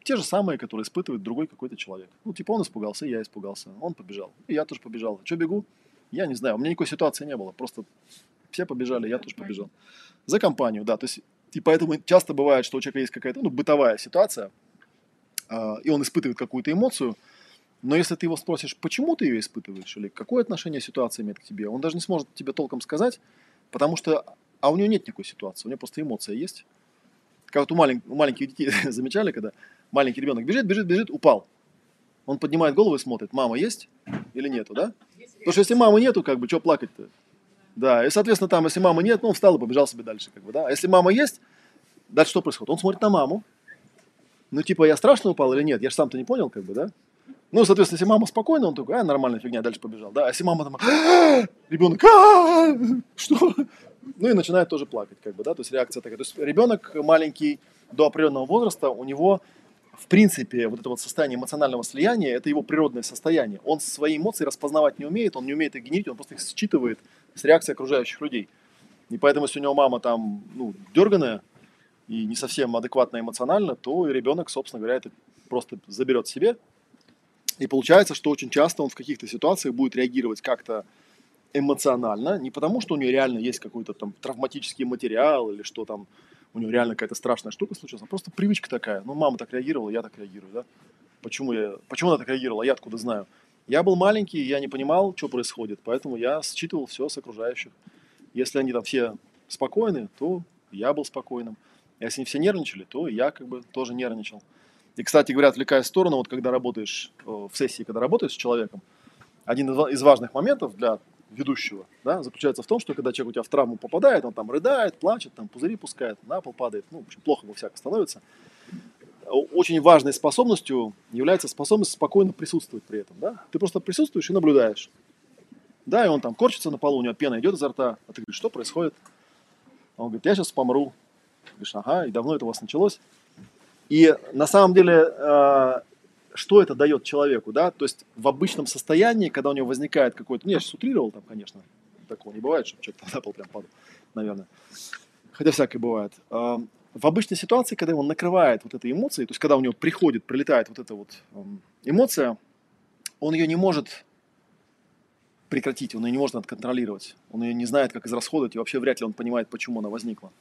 A: те же самые, которые испытывает другой какой-то человек. Ну, типа он испугался, я испугался, он побежал, и я тоже побежал. Что бегу? Я не знаю, у меня никакой ситуации не было, просто все побежали, я тоже побежал. За компанию, да. То есть, и поэтому часто бывает, что у человека есть какая-то ну, бытовая ситуация, а, и он испытывает какую-то эмоцию, но если ты его спросишь, почему ты ее испытываешь, или какое отношение ситуация имеет к тебе, он даже не сможет тебе толком сказать, потому что, а у него нет никакой ситуации, у него просто эмоция есть. Как вот у, малень, у маленьких детей замечали, когда маленький ребенок бежит, бежит, бежит, упал. Он поднимает голову и смотрит, мама есть или нету, да? Потому что если мамы нету, как бы, что плакать-то? Да, и, соответственно, там, если мамы нет, ну, он встал и побежал себе дальше, как бы, да. А если мама есть, дальше что происходит? Он смотрит на маму, ну, типа, я страшно упал или нет? Я же сам-то не понял, как бы, да? Ну, соответственно, если мама спокойна, он такой, а, нормальная фигня, дальше побежал, да. А если мама там, ребенок, что? Ну, и начинает тоже плакать, как бы, да, то есть реакция такая. То есть ребенок маленький до определенного возраста, у него в принципе, вот это вот состояние эмоционального слияния, это его природное состояние. Он свои эмоции распознавать не умеет, он не умеет их генерить, он просто их считывает с реакции окружающих людей. И поэтому, если у него мама там, ну, дерганая и не совсем адекватно эмоционально, то и ребенок, собственно говоря, это просто заберет себе. И получается, что очень часто он в каких-то ситуациях будет реагировать как-то эмоционально, не потому, что у него реально есть какой-то там травматический материал или что там у него реально какая-то страшная штука случилась, а просто привычка такая. Ну, мама так реагировала, я так реагирую, да? Почему, я, почему она так реагировала, я откуда знаю? Я был маленький, я не понимал, что происходит, поэтому я считывал все с окружающих. Если они там все спокойны, то я был спокойным. Если они все нервничали, то я как бы тоже нервничал. И, кстати говоря, отвлекаясь сторону, вот когда работаешь э, в сессии, когда работаешь с человеком, один из важных моментов для ведущего, да, заключается в том, что когда человек у тебя в травму попадает, он там рыдает, плачет, там пузыри пускает, на пол падает, ну, в общем, плохо ему всяко становится. Очень важной способностью является способность спокойно присутствовать при этом, да. Ты просто присутствуешь и наблюдаешь. Да, и он там корчится на полу, у него пена идет изо рта, а ты говоришь, что происходит? Он говорит, я сейчас помру. Ты говоришь, ага, и давно это у вас началось? И на самом деле э, что это дает человеку, да, то есть в обычном состоянии, когда у него возникает какой-то, ну я сейчас утрировал там, конечно, такого не бывает, чтобы человек на пол прям падал, наверное, хотя всякое бывает. В обычной ситуации, когда он накрывает вот этой эмоцией, то есть когда у него приходит, прилетает вот эта вот эмоция, он ее не может прекратить, он ее не может отконтролировать, он ее не знает, как израсходовать, и вообще вряд ли он понимает, почему она возникла.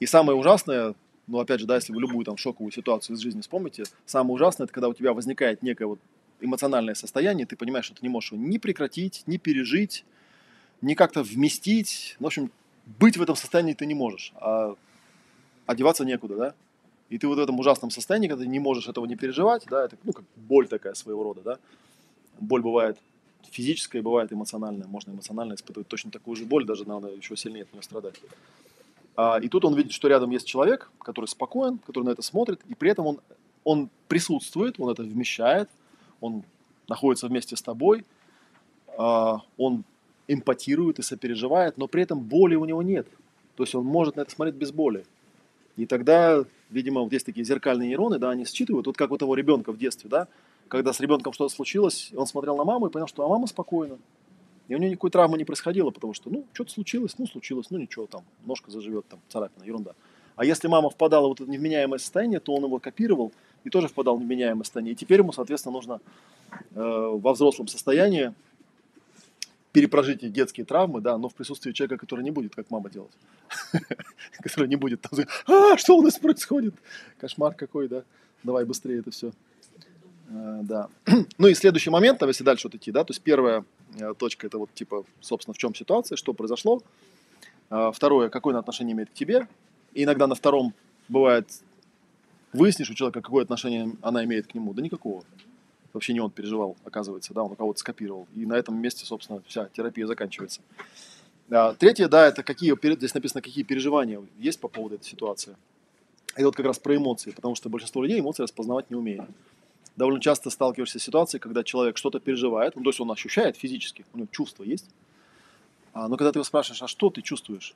A: И самое ужасное, но опять же, да, если вы любую там шоковую ситуацию из жизни вспомните, самое ужасное, это когда у тебя возникает некое вот эмоциональное состояние, ты понимаешь, что ты не можешь его ни прекратить, ни пережить, ни как-то вместить. В общем, быть в этом состоянии ты не можешь, а одеваться некуда, да? И ты вот в этом ужасном состоянии, когда ты не можешь этого не переживать, да, это ну, как боль такая своего рода, да. Боль бывает физическая, бывает эмоциональная. Можно эмоционально испытывать точно такую же боль, даже надо еще сильнее от нее страдать. А, и тут он видит, что рядом есть человек, который спокоен, который на это смотрит, и при этом он, он присутствует, он это вмещает, он находится вместе с тобой, а, он эмпатирует и сопереживает, но при этом боли у него нет. То есть он может на это смотреть без боли. И тогда, видимо, вот есть такие зеркальные нейроны, да, они считывают, вот как у того ребенка в детстве, да, когда с ребенком что-то случилось, он смотрел на маму и понял, что а мама спокойна. И у него никакой травмы не происходило, потому что, ну, что-то случилось, ну, случилось, ну, ничего, там, ножка заживет, там, царапина, ерунда. А если мама впадала в это невменяемое состояние, то он его копировал и тоже впадал в невменяемое состояние. И теперь ему, соответственно, нужно э, во взрослом состоянии перепрожить детские травмы, да, но в присутствии человека, который не будет, как мама делать. Который не будет там, а, что у нас происходит? Кошмар какой, да? Давай быстрее это все. Э, да. Ну и следующий момент, там, если дальше вот идти, да, то есть первая Э, точка это вот типа, собственно, в чем ситуация, что произошло. А, второе, какое она отношение имеет к тебе. И иногда на втором бывает, выяснишь у человека, какое отношение она имеет к нему. Да никакого. Вообще не он переживал, оказывается, да, он у кого-то скопировал. И на этом месте, собственно, вся терапия заканчивается. А, третье, да, это какие, здесь написано, какие переживания есть по поводу этой ситуации. И вот как раз про эмоции, потому что большинство людей эмоции распознавать не умеет довольно часто сталкиваешься с ситуацией, когда человек что-то переживает, ну, то есть он ощущает физически, у него чувство есть, а, но когда ты его спрашиваешь, а что ты чувствуешь?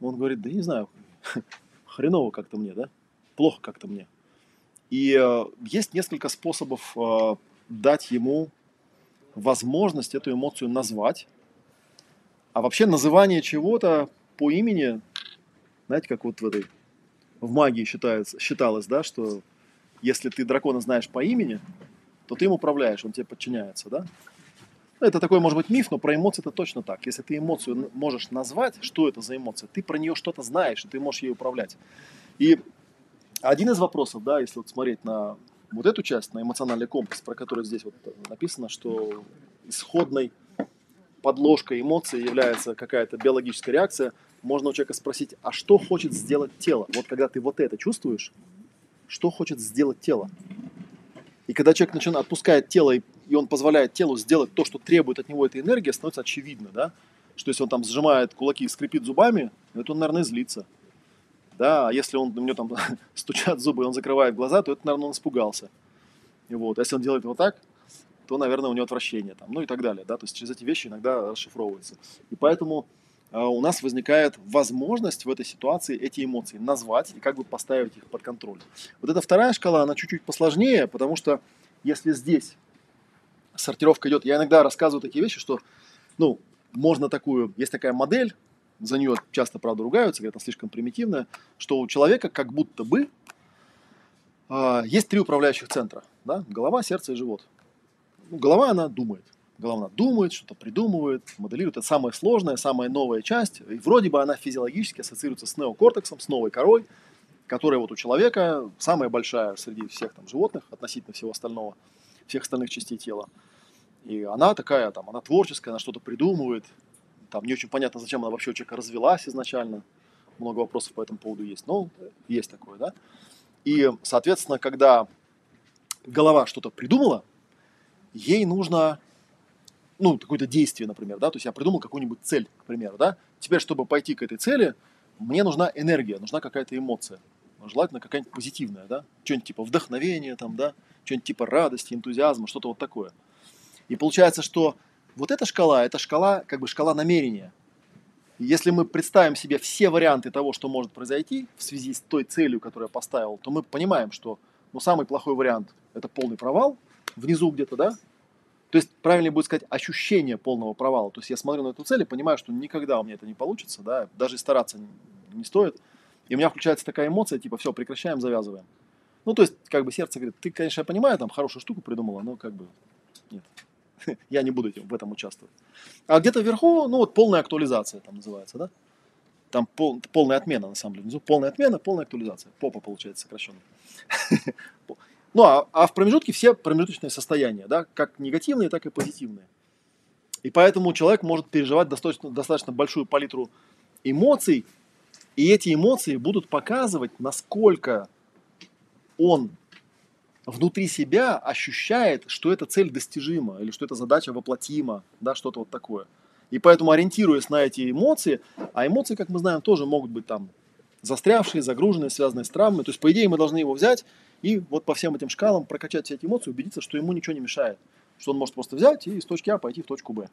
A: Он говорит, да не знаю, хреново как-то мне, да, плохо как-то мне. И э, есть несколько способов э, дать ему возможность эту эмоцию назвать. А вообще называние чего-то по имени, знаете, как вот в этой в магии считается, считалось, да, что если ты дракона знаешь по имени, то ты им управляешь, он тебе подчиняется, да? Ну, Это такой, может быть, миф, но про эмоции это точно так. Если ты эмоцию можешь назвать, что это за эмоция, ты про нее что-то знаешь, и ты можешь ей управлять. И один из вопросов, да, если вот смотреть на вот эту часть, на эмоциональный комплекс, про который здесь вот написано, что исходной подложкой эмоций является какая-то биологическая реакция, можно у человека спросить, а что хочет сделать тело? Вот когда ты вот это чувствуешь, что хочет сделать тело? И когда человек начинает, отпускает тело, и, он позволяет телу сделать то, что требует от него этой энергии, становится очевидно, да? Что если он там сжимает кулаки и скрипит зубами, это он, наверное, злится. Да, а если он, у него там стучат зубы, и он закрывает глаза, то это, наверное, он испугался. И вот, а если он делает вот так, то, наверное, у него отвращение там, ну и так далее, да, то есть через эти вещи иногда расшифровывается. И поэтому у нас возникает возможность в этой ситуации эти эмоции назвать и как бы поставить их под контроль. Вот эта вторая шкала, она чуть-чуть посложнее, потому что если здесь сортировка идет, я иногда рассказываю такие вещи, что, ну, можно такую, есть такая модель, за нее часто, правда, ругаются, говорят, она слишком примитивная, что у человека как будто бы а, есть три управляющих центра, да, голова, сердце и живот. Ну, голова, она думает. Голова она думает, что-то придумывает, моделирует. Это самая сложная, самая новая часть. И вроде бы она физиологически ассоциируется с неокортексом, с новой корой, которая вот у человека самая большая среди всех там животных относительно всего остального, всех остальных частей тела. И она такая, там, она творческая, она что-то придумывает. Там не очень понятно, зачем она вообще у человека развелась изначально. Много вопросов по этому поводу есть. Но есть такое, да. И, соответственно, когда голова что-то придумала, ей нужно, ну, какое-то действие, например, да, то есть я придумал какую-нибудь цель, к примеру, да, теперь, чтобы пойти к этой цели, мне нужна энергия, нужна какая-то эмоция, желательно какая-нибудь позитивная, да, что-нибудь типа вдохновения там, да, что-нибудь типа радости, энтузиазма, что-то вот такое. И получается, что вот эта шкала, это шкала, как бы шкала намерения. И Если мы представим себе все варианты того, что может произойти в связи с той целью, которую я поставил, то мы понимаем, что ну, самый плохой вариант – это полный провал, внизу где-то, да? То есть правильнее будет сказать ощущение полного провала. То есть я смотрю на эту цель и понимаю, что никогда у меня это не получится, да, даже стараться не, стоит. И у меня включается такая эмоция, типа, все, прекращаем, завязываем. Ну, то есть, как бы сердце говорит, ты, конечно, я понимаю, там хорошую штуку придумала, но как бы нет, я не буду в этом участвовать. А где-то вверху, ну, вот полная актуализация там называется, да? Там пол, полная отмена, на самом деле. Внизу полная отмена, полная актуализация. Попа получается сокращенно. Ну, а, а в промежутке все промежуточные состояния, да, как негативные, так и позитивные. И поэтому человек может переживать достаточно, достаточно большую палитру эмоций, и эти эмоции будут показывать, насколько он внутри себя ощущает, что эта цель достижима, или что эта задача воплотима, да, что-то вот такое. И поэтому, ориентируясь на эти эмоции, а эмоции, как мы знаем, тоже могут быть там застрявшие, загруженные, связанные с травмой. То есть, по идее, мы должны его взять и вот по всем этим шкалам прокачать все эти эмоции, убедиться, что ему ничего не мешает. Что он может просто взять и из точки А пойти в точку Б.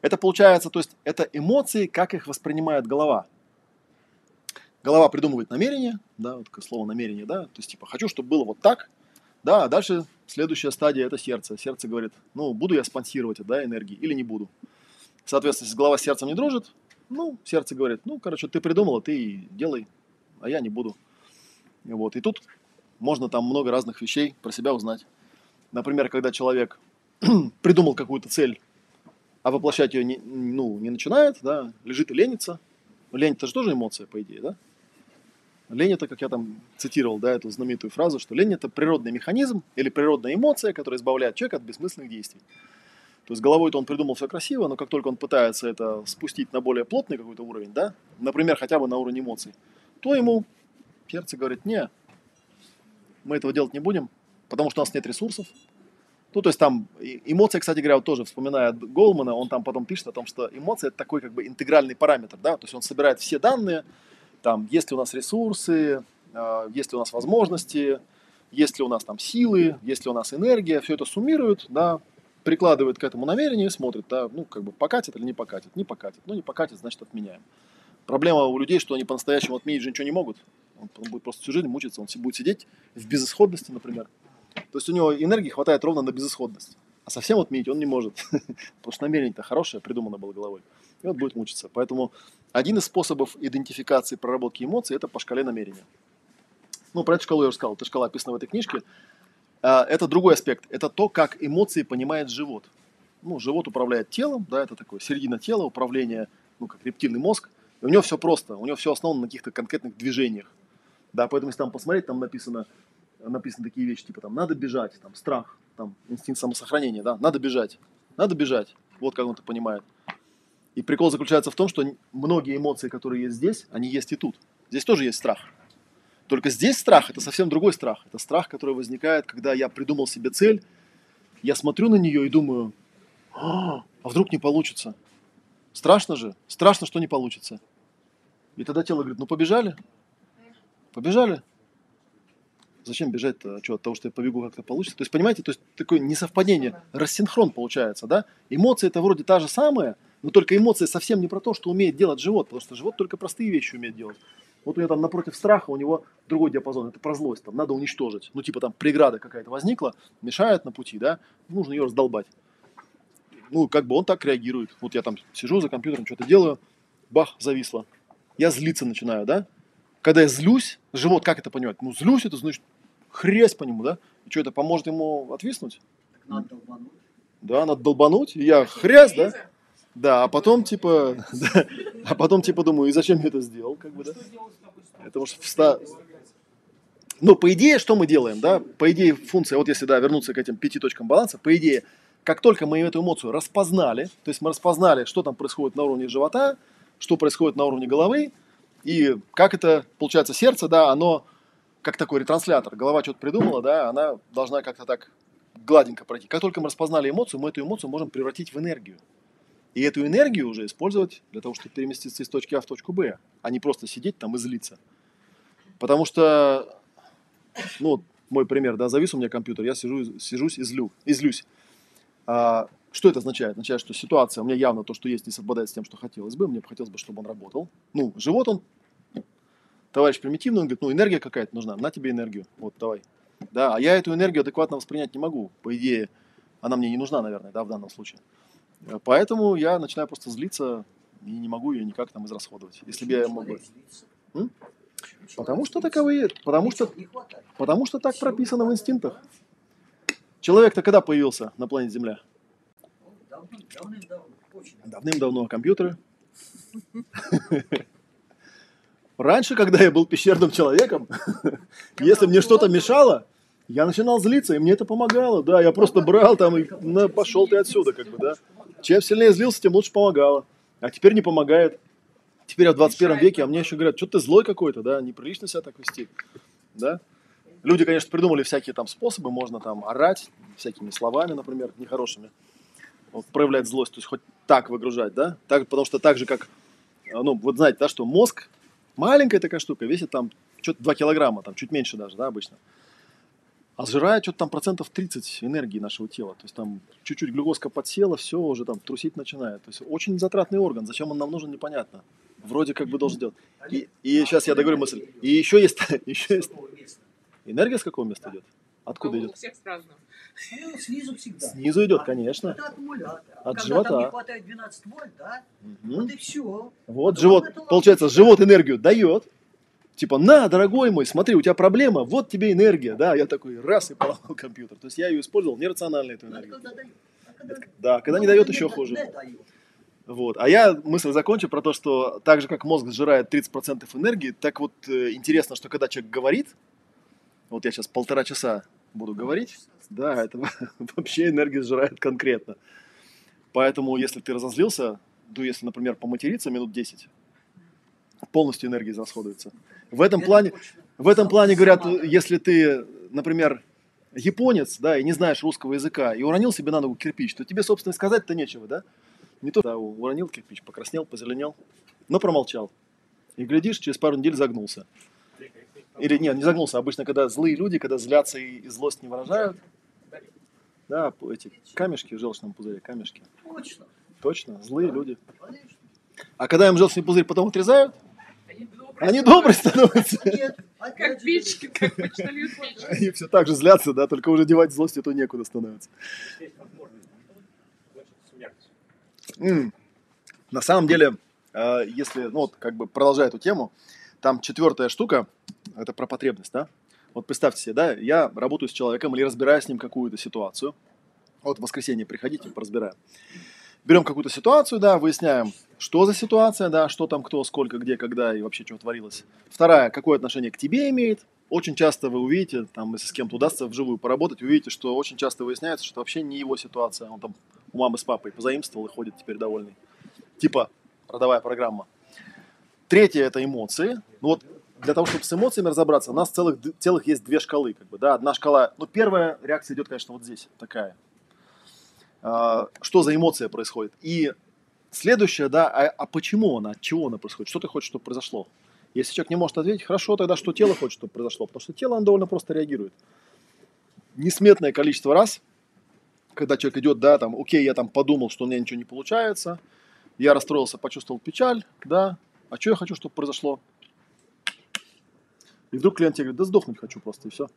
A: Это получается, то есть, это эмоции, как их воспринимает голова. Голова придумывает намерение, да, вот слово намерение, да, то есть, типа, хочу, чтобы было вот так, да, а дальше следующая стадия – это сердце. Сердце говорит, ну, буду я спонсировать, да, энергии или не буду. Соответственно, если голова с сердцем не дружит, ну, сердце говорит, ну, короче, ты придумала, ты делай, а я не буду. Вот. И тут можно там много разных вещей про себя узнать. Например, когда человек придумал какую-то цель, а воплощать ее не, ну, не начинает, да, лежит и ленится. Лень это же тоже эмоция, по идее, да? Лень это, как я там цитировал, да, эту знаменитую фразу, что лень это природный механизм или природная эмоция, которая избавляет человека от бессмысленных действий. То есть головой-то он придумал все красиво, но как только он пытается это спустить на более плотный какой-то уровень, да, например, хотя бы на уровень эмоций, то ему сердце говорит, не, мы этого делать не будем, потому что у нас нет ресурсов. Ну, то есть там эмоции, кстати говоря, вот тоже вспоминая Голмана, он там потом пишет о том, что эмоция это такой как бы интегральный параметр, да, то есть он собирает все данные, там, есть ли у нас ресурсы, э, есть ли у нас возможности, есть ли у нас там силы, есть ли у нас энергия, все это суммирует, да, прикладывает к этому намерение и смотрит, да, ну, как бы покатит или не покатит, не покатит, ну, не покатит, значит, отменяем. Проблема у людей, что они по-настоящему отменить же ничего не могут, он, будет просто всю жизнь мучиться, он си- будет сидеть в безысходности, например. То есть у него энергии хватает ровно на безысходность, а совсем отменить он не может, потому что намерение-то хорошее, придумано было головой, и вот будет мучиться. Поэтому один из способов идентификации проработки эмоций – это по шкале намерения. Ну, про эту шкалу я уже сказал, эта шкала описана в этой книжке. А, Это другой аспект. Это то, как эмоции понимает живот. ну, живот управляет телом, да, это такое середина тела, управление, ну, как рептильный мозг. И у него все просто, у него все основано на каких-то конкретных движениях. Да, поэтому если там посмотреть, там написано, написаны такие вещи, типа там надо бежать, там страх, там инстинкт самосохранения, да, надо бежать, надо бежать. Вот как он это понимает. И прикол заключается в том, что многие эмоции, которые есть здесь, они есть и тут. Здесь тоже есть страх. Только здесь страх – это совсем другой страх. Это страх, который возникает, когда я придумал себе цель, я смотрю на нее и думаю, а, а вдруг не получится? Страшно же, страшно, что не получится. И тогда тело говорит, ну побежали, побежали. Зачем бежать-то? Что, от того, что я побегу, как-то получится? То есть, понимаете, то есть такое несовпадение, рассинхрон получается, да? Эмоции это вроде та же самая, но только эмоции совсем не про то, что умеет делать живот, потому что живот только простые вещи умеет делать. Вот у него там напротив страха, у него другой диапазон, это про злость, там надо уничтожить. Ну, типа там преграда какая-то возникла, мешает на пути, да, нужно ее раздолбать. Ну, как бы он так реагирует. Вот я там сижу за компьютером, что-то делаю, бах, зависло. Я злиться начинаю, да? Когда я злюсь, живот как это понимать? Ну, злюсь, это значит хрясь по нему, да? И что, это поможет ему отвиснуть?
E: Так надо долбануть.
A: Да, надо долбануть, и я хрясь, да? Да, а потом типа, да, а потом типа думаю, и зачем я это сделал, как бы, да? Это может вста... Ну, по идее, что мы делаем, да? По идее, функция, вот если, да, вернуться к этим пяти точкам баланса, по идее, как только мы эту эмоцию распознали, то есть мы распознали, что там происходит на уровне живота, что происходит на уровне головы, и как это, получается, сердце, да, оно как такой ретранслятор. Голова что-то придумала, да, она должна как-то так гладенько пройти. Как только мы распознали эмоцию, мы эту эмоцию можем превратить в энергию. И эту энергию уже использовать для того, чтобы переместиться из точки А в точку Б, а не просто сидеть там и злиться. Потому что, ну, мой пример, да, завис у меня компьютер, я сижу, сижусь и злю, и злюсь. А, что это означает? Означает, что ситуация, у меня явно то, что есть, не совпадает с тем, что хотелось бы. Мне бы хотелось бы, чтобы он работал. Ну, живот он, товарищ примитивный, он говорит, ну, энергия какая-то нужна, на тебе энергию, вот, давай. Да, а я эту энергию адекватно воспринять не могу. По идее, она мне не нужна, наверное, да, в данном случае. Поэтому я начинаю просто злиться и не могу ее никак там израсходовать. Если бы я мог бы... Потому что таковые, потому что, потому что так прописано в инстинктах. Человек-то когда появился на планете Земля?
E: Давно- Давным-давно.
A: Давным-давно компьютеры. Раньше, когда я был пещерным человеком, если мне что-то мешало, я начинал злиться, и мне это помогало. Да, я просто брал там и на, пошел ты отсюда, как бы, да. Чем сильнее злился, тем лучше помогало. А теперь не помогает. Теперь я в 21 веке, а мне еще говорят, что ты злой какой-то, да, неприлично себя так вести. Да? Люди, конечно, придумали всякие там способы, можно там орать всякими словами, например, нехорошими, проявлять злость, то есть хоть так выгружать, да, так, потому что так же, как, э, ну, вот знаете, да, что мозг, маленькая такая штука, весит там что-то 2 килограмма, там чуть меньше даже, да, обычно, а сжирает что-то там процентов 30 энергии нашего тела, то есть там чуть-чуть глюкозка подсела, все, уже там трусить начинает, то есть очень затратный орган, зачем он нам нужен, непонятно, вроде как бы должен делать. И, и сейчас я договорю мысль, и еще есть, еще есть, энергия с какого места идет? Откуда
C: У
A: идет?
C: всех с-разному.
E: Ну, снизу всегда.
A: Снизу идет, конечно.
E: Это аккумулятор.
A: От
E: Когда
A: живота.
E: там не хватает 12 вольт, да,
A: Мгм.
E: вот и все.
A: Вот живот, получается, живот энергию дает. Типа, на, дорогой мой, смотри, у тебя проблема, вот тебе энергия, да, я такой, раз, и поломал компьютер. То есть я ее использовал нерационально, эту энергию.
E: Когда дает. А когда-
A: Да, когда не
E: Ну,
A: дает,
E: не
A: еще хуже.
E: не дает.
A: Вот. А я мысль закончу про то, что так же, как мозг сжирает 30% энергии, так вот э, интересно, что когда человек говорит, вот я сейчас полтора часа буду говорить, да, это вообще энергию сжирает конкретно. Поэтому, если ты разозлился, ну, если, например, поматериться минут 10, полностью энергия израсходуется. В этом
E: Это
A: плане,
E: точно.
A: в этом плане говорят,
E: сама-
A: если ты, например, японец, да, и не знаешь русского языка, и уронил себе на ногу кирпич, то тебе, собственно, сказать-то нечего, да? Не то, да, уронил кирпич, покраснел, позеленел, но промолчал. И глядишь, через пару недель загнулся. Или нет, не загнулся. Обычно, когда злые люди, когда злятся и, и злость не выражают, да, эти камешки в желчном пузыре, камешки.
E: Точно.
A: Точно, злые люди.
E: Конечно.
A: А когда им желчный пузырь потом отрезают,
C: Они добрые.
A: они добрые становятся.
E: Нет,
C: Как печки, как почтальон.
A: Они все так же злятся, да, только уже девать злость это некуда становится. На самом деле, э, если, ну вот, как бы продолжая эту тему, там четвертая штука, это про потребность, да? Вот представьте себе, да, я работаю с человеком или разбираю с ним какую-то ситуацию, Вот в воскресенье приходите, поразбираем. Берем какую-то ситуацию, да, выясняем, что за ситуация, да, что там, кто, сколько, где, когда и вообще что творилось. Вторая, какое отношение к тебе имеет. Очень часто вы увидите, там, если с кем-то удастся вживую поработать, увидите, что очень часто выясняется, что вообще не его ситуация. Он там у мамы с папой позаимствовал и ходит теперь довольный. Типа родовая программа. Третье – это эмоции. Ну вот для того, чтобы с эмоциями разобраться, у нас целых, целых есть две шкалы. Как бы, да? Одна шкала, ну первая реакция идет, конечно, вот здесь, такая. А, что за эмоция происходит? И следующая, да, а, а почему она, от чего она происходит? Что ты хочешь, чтобы произошло? Если человек не может ответить, хорошо, тогда что тело хочет, чтобы произошло? Потому что тело, оно довольно просто реагирует. Несметное количество раз, когда человек идет, да, там, окей, я там подумал, что у меня ничего не получается, я расстроился, почувствовал печаль, да, а что я хочу, чтобы произошло? И вдруг клиент тебе говорит, да сдохнуть хочу просто, и все.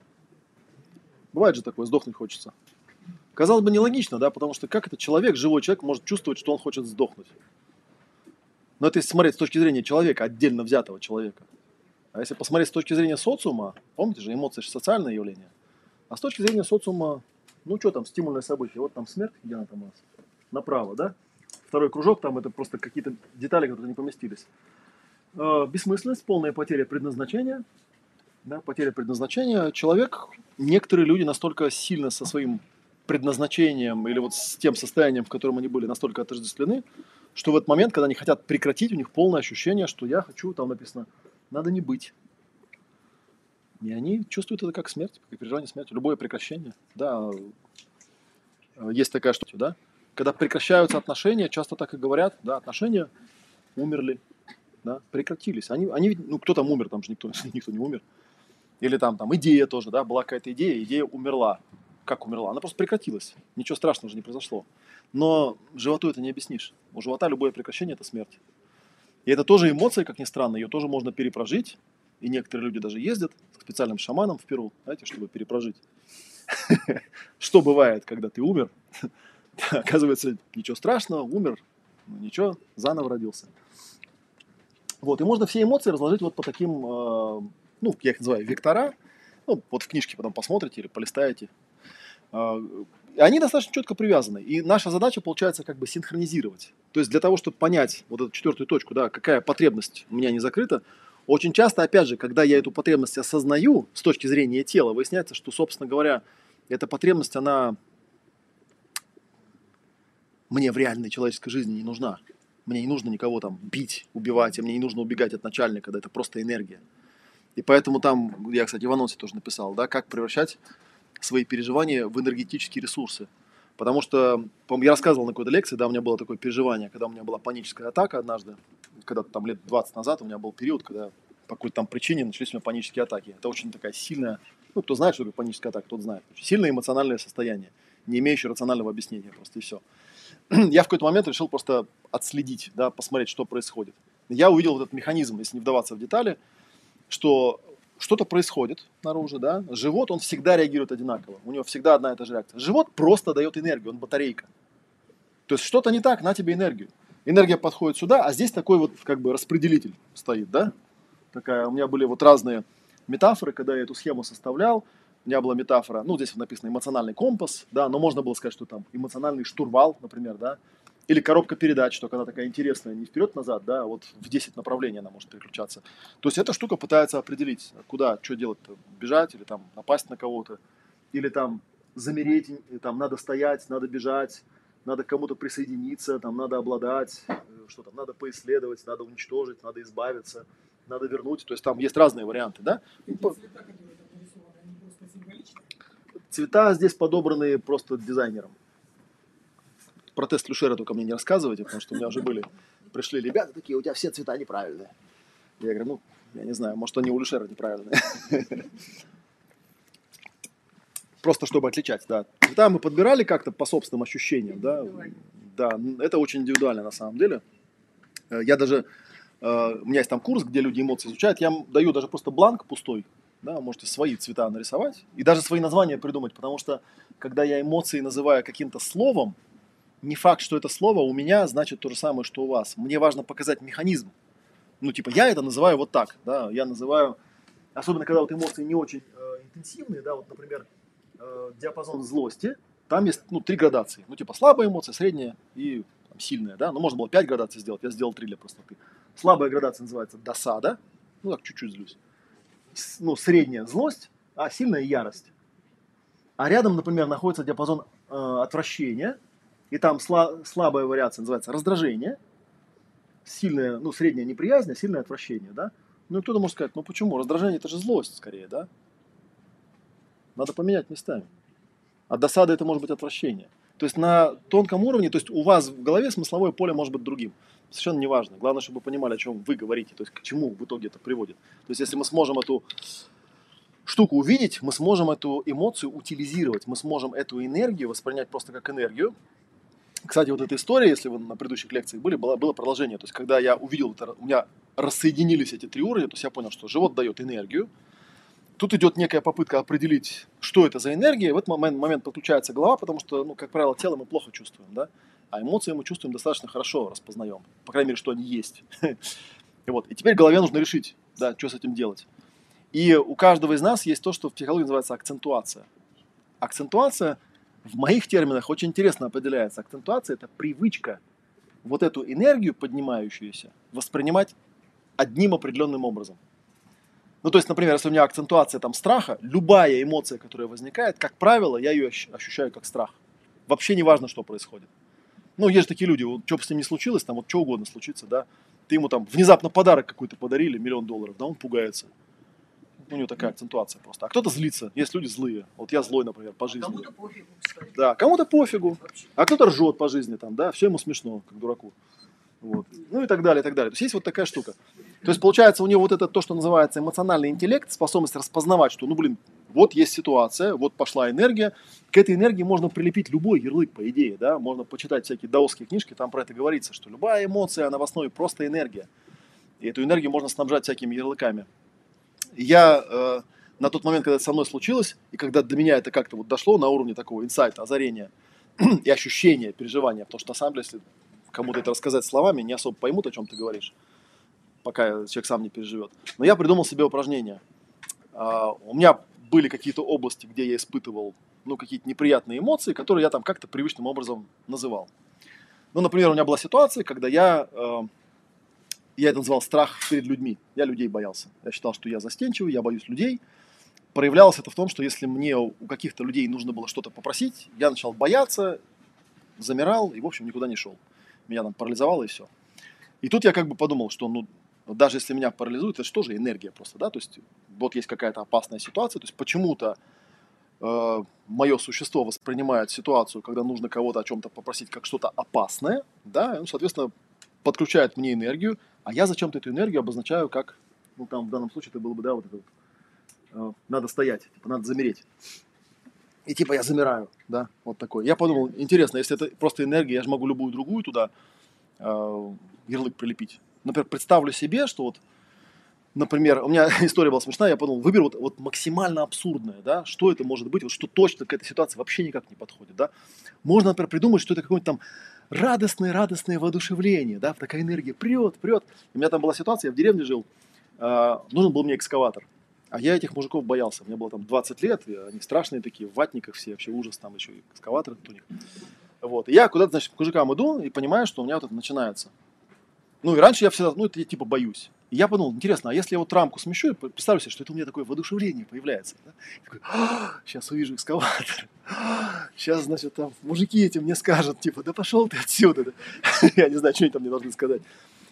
A: Бывает же такое, сдохнуть хочется. Казалось бы, нелогично, да, потому что как этот человек, живой человек, может чувствовать, что он хочет сдохнуть? Но это если смотреть с точки зрения человека, отдельно взятого человека. А если посмотреть с точки зрения социума, помните же, эмоции же социальное явление. А с точки зрения социума, ну что там, стимульное событие, вот там смерть, где она там у нас? Направо, да? Второй кружок, там это просто какие-то детали, которые не поместились. Э, бессмысленность, полная потеря предназначения, да, потеря предназначения. Человек, некоторые люди настолько сильно со своим предназначением или вот с тем состоянием, в котором они были, настолько отождествлены, что в этот момент, когда они хотят прекратить, у них полное ощущение, что я хочу, там написано, надо не быть. И они чувствуют это как смерть, как переживание смерти, любое прекращение. Да, э, есть такая штука, да. Когда прекращаются отношения, часто так и говорят, да, отношения умерли, да, прекратились. Они, они, ну, кто там умер, там же никто, никто не умер. Или там, там идея тоже, да, была какая-то идея, идея умерла. Как умерла? Она просто прекратилась. Ничего страшного же не произошло. Но животу это не объяснишь. У живота любое прекращение – это смерть. И это тоже эмоция, как ни странно, ее тоже можно перепрожить. И некоторые люди даже ездят к специальным шаманам в Перу, знаете, чтобы перепрожить. Что бывает, когда ты умер? Оказывается, ничего страшного, умер, ну ничего, заново родился. Вот, и можно все эмоции разложить вот по таким, э, ну, я их называю вектора. Ну, вот в книжке потом посмотрите или полистаете. Э, они достаточно четко привязаны. И наша задача получается как бы синхронизировать. То есть для того, чтобы понять вот эту четвертую точку, да, какая потребность у меня не закрыта, очень часто, опять же, когда я эту потребность осознаю с точки зрения тела, выясняется, что, собственно говоря, эта потребность, она мне в реальной человеческой жизни не нужна. Мне не нужно никого там бить, убивать, и мне не нужно убегать от начальника, да, это просто энергия. И поэтому там, я, кстати, в анонсе тоже написал, да, как превращать свои переживания в энергетические ресурсы. Потому что, по я рассказывал на какой-то лекции, да, у меня было такое переживание, когда у меня была паническая атака однажды, когда-то там лет 20 назад у меня был период, когда по какой-то там причине начались у меня панические атаки. Это очень такая сильная, ну, кто знает, что такое паническая атака, тот знает. Сильное эмоциональное состояние, не имеющее рационального объяснения просто, и все. я в какой-то момент решил просто отследить, да, посмотреть, что происходит. Я увидел вот этот механизм, если не вдаваться в детали, что что-то происходит наружу, да, живот, он всегда реагирует одинаково, у него всегда одна и та же реакция. Живот просто дает энергию, он батарейка. То есть что-то не так, на тебе энергию. Энергия подходит сюда, а здесь такой вот как бы распределитель стоит, да? Такая, у меня были вот разные метафоры, когда я эту схему составлял у меня была метафора, ну, здесь написано эмоциональный компас, да, но можно было сказать, что там эмоциональный штурвал, например, да, или коробка передач, только она такая интересная, не вперед-назад, да, а вот в 10 направлений она может переключаться. То есть эта штука пытается определить, куда, что делать, бежать или там напасть на кого-то, или там замереть, там надо стоять, надо бежать, надо кому-то присоединиться, там надо обладать, э, что там, надо поисследовать, надо уничтожить, надо избавиться, надо вернуть. То есть там есть разные варианты, да?
B: Цвета
A: здесь подобраны просто дизайнером. Про тест Люшера только мне не рассказывайте, потому что у меня уже были, пришли ребята такие, у тебя все цвета неправильные. Я говорю, ну, я не знаю, может, они у Люшера неправильные. Просто чтобы отличать, да. Цвета мы подбирали как-то по собственным ощущениям, да. Да, это очень индивидуально на самом деле. Э, Я даже, э, у меня есть там курс, где люди эмоции изучают, я даю даже просто бланк пустой, да, можете свои цвета нарисовать и даже свои названия придумать, потому что когда я эмоции называю каким-то словом, не факт, что это слово у меня значит то же самое, что у вас. Мне важно показать механизм. Ну, типа, я это называю вот так, да, я называю, особенно когда вот эмоции не очень э, интенсивные, да, вот, например, э, диапазон злости, там есть ну, три градации. Ну, типа слабая эмоция, средняя и там, сильная, да. Ну, можно было пять градаций сделать, я сделал три для простоты. Слабая градация называется досада, ну, так чуть-чуть злюсь. С- ну, средняя злость, а сильная ярость. А рядом, например, находится диапазон э, отвращения, и там сла- слабая вариация называется раздражение, сильная, ну, средняя неприязнь, а сильное отвращение, да. Ну, кто-то может сказать, ну почему? Раздражение это же злость скорее, да? Надо поменять местами. А досада это может быть отвращение. То есть на тонком уровне, то есть у вас в голове смысловое поле может быть другим. Совершенно неважно. Главное, чтобы вы понимали, о чем вы говорите, то есть к чему в итоге это приводит. То есть если мы сможем эту штуку увидеть, мы сможем эту эмоцию утилизировать, мы сможем эту энергию воспринять просто как энергию. Кстати, вот эта история, если вы на предыдущих лекциях были, было, было продолжение. То есть когда я увидел, это, у меня рассоединились эти три уровня, то есть я понял, что живот дает энергию, Тут идет некая попытка определить, что это за энергия. В этот момент, момент подключается голова, потому что, ну, как правило, тело мы плохо чувствуем, да? А эмоции мы чувствуем достаточно хорошо, распознаем. По крайней мере, что они есть. И вот. И теперь голове нужно решить, да, что с этим делать. И у каждого из нас есть то, что в психологии называется акцентуация. Акцентуация в моих терминах очень интересно определяется. Акцентуация – это привычка вот эту энергию, поднимающуюся, воспринимать одним определенным образом. Ну, то есть, например, если у меня акцентуация там страха, любая эмоция, которая возникает, как правило, я ее ощ- ощущаю как страх. Вообще не важно, что происходит. Ну, есть же такие люди, вот, что бы с ним ни случилось, там вот что угодно случится, да, ты ему там внезапно подарок какой-то подарили, миллион долларов, да, он пугается. У него такая акцентуация просто. А кто-то злится, есть люди злые. Вот я злой, например, по жизни.
E: Кому-то пофигу, кстати.
A: Да, кому-то пофигу, а кто-то ржет по жизни там, да, все ему смешно, как дураку. Вот. Ну и так далее, и так далее. То есть есть вот такая штука. То есть получается у него вот это то, что называется эмоциональный интеллект, способность распознавать, что, ну блин, вот есть ситуация, вот пошла энергия. К этой энергии можно прилепить любой ярлык, по идее, да, можно почитать всякие даосские книжки, там про это говорится, что любая эмоция, она в основе просто энергия. И эту энергию можно снабжать всякими ярлыками. Я э, на тот момент, когда это со мной случилось, и когда до меня это как-то вот дошло на уровне такого инсайта, озарения и ощущения, переживания, потому что на самом деле, если кому-то это рассказать словами, не особо поймут, о чем ты говоришь, пока человек сам не переживет. Но я придумал себе упражнение. А, У меня были какие-то области, где я испытывал ну, какие-то неприятные эмоции, которые я там как-то привычным образом называл. Ну, например, у меня была ситуация, когда я, э, я это называл страх перед людьми. Я людей боялся. Я считал, что я застенчивый, я боюсь людей. Проявлялось это в том, что если мне у каких-то людей нужно было что-то попросить, я начал бояться, замирал и, в общем, никуда не шел. Меня там парализовало и все. И тут я как бы подумал, что ну, даже если меня парализует, это же тоже энергия просто, да, то есть вот есть какая-то опасная ситуация, то есть почему-то э, мое существо воспринимает ситуацию, когда нужно кого-то о чем-то попросить, как что-то опасное, да, и он, соответственно, подключает мне энергию, а я зачем-то эту энергию обозначаю как, ну, там, в данном случае это было бы, да, вот это вот, э, надо стоять, типа, надо замереть. И типа я замираю, да, вот такой. Я подумал, интересно, если это просто энергия, я же могу любую другую туда э, ярлык прилепить. Например, представлю себе, что вот, например, у меня история была смешная, я подумал, выберу вот, вот максимально абсурдное, да, что это может быть, вот что точно к этой ситуации вообще никак не подходит, да. Можно, например, придумать, что это какое-нибудь там радостное, радостное воодушевление, да, такая энергия прет, прет. У меня там была ситуация, я в деревне жил, э, нужен был мне экскаватор. А я этих мужиков боялся. Мне было там 20 лет, они страшные такие, в ватниках все, вообще ужас, там еще и экскаватор у них. Вот. И я куда-то, значит, к мужикам иду и понимаю, что у меня вот это начинается. Ну, и раньше я всегда, ну, это я типа боюсь. Я подумал, интересно, а если я вот рамку смещу, представлю себе, что это у меня такое воодушевление появляется. Да? Такой, сейчас увижу экскаватор. Сейчас, значит, там мужики эти мне скажут, типа, да пошел ты отсюда. да». Я не знаю, что они там мне должны сказать.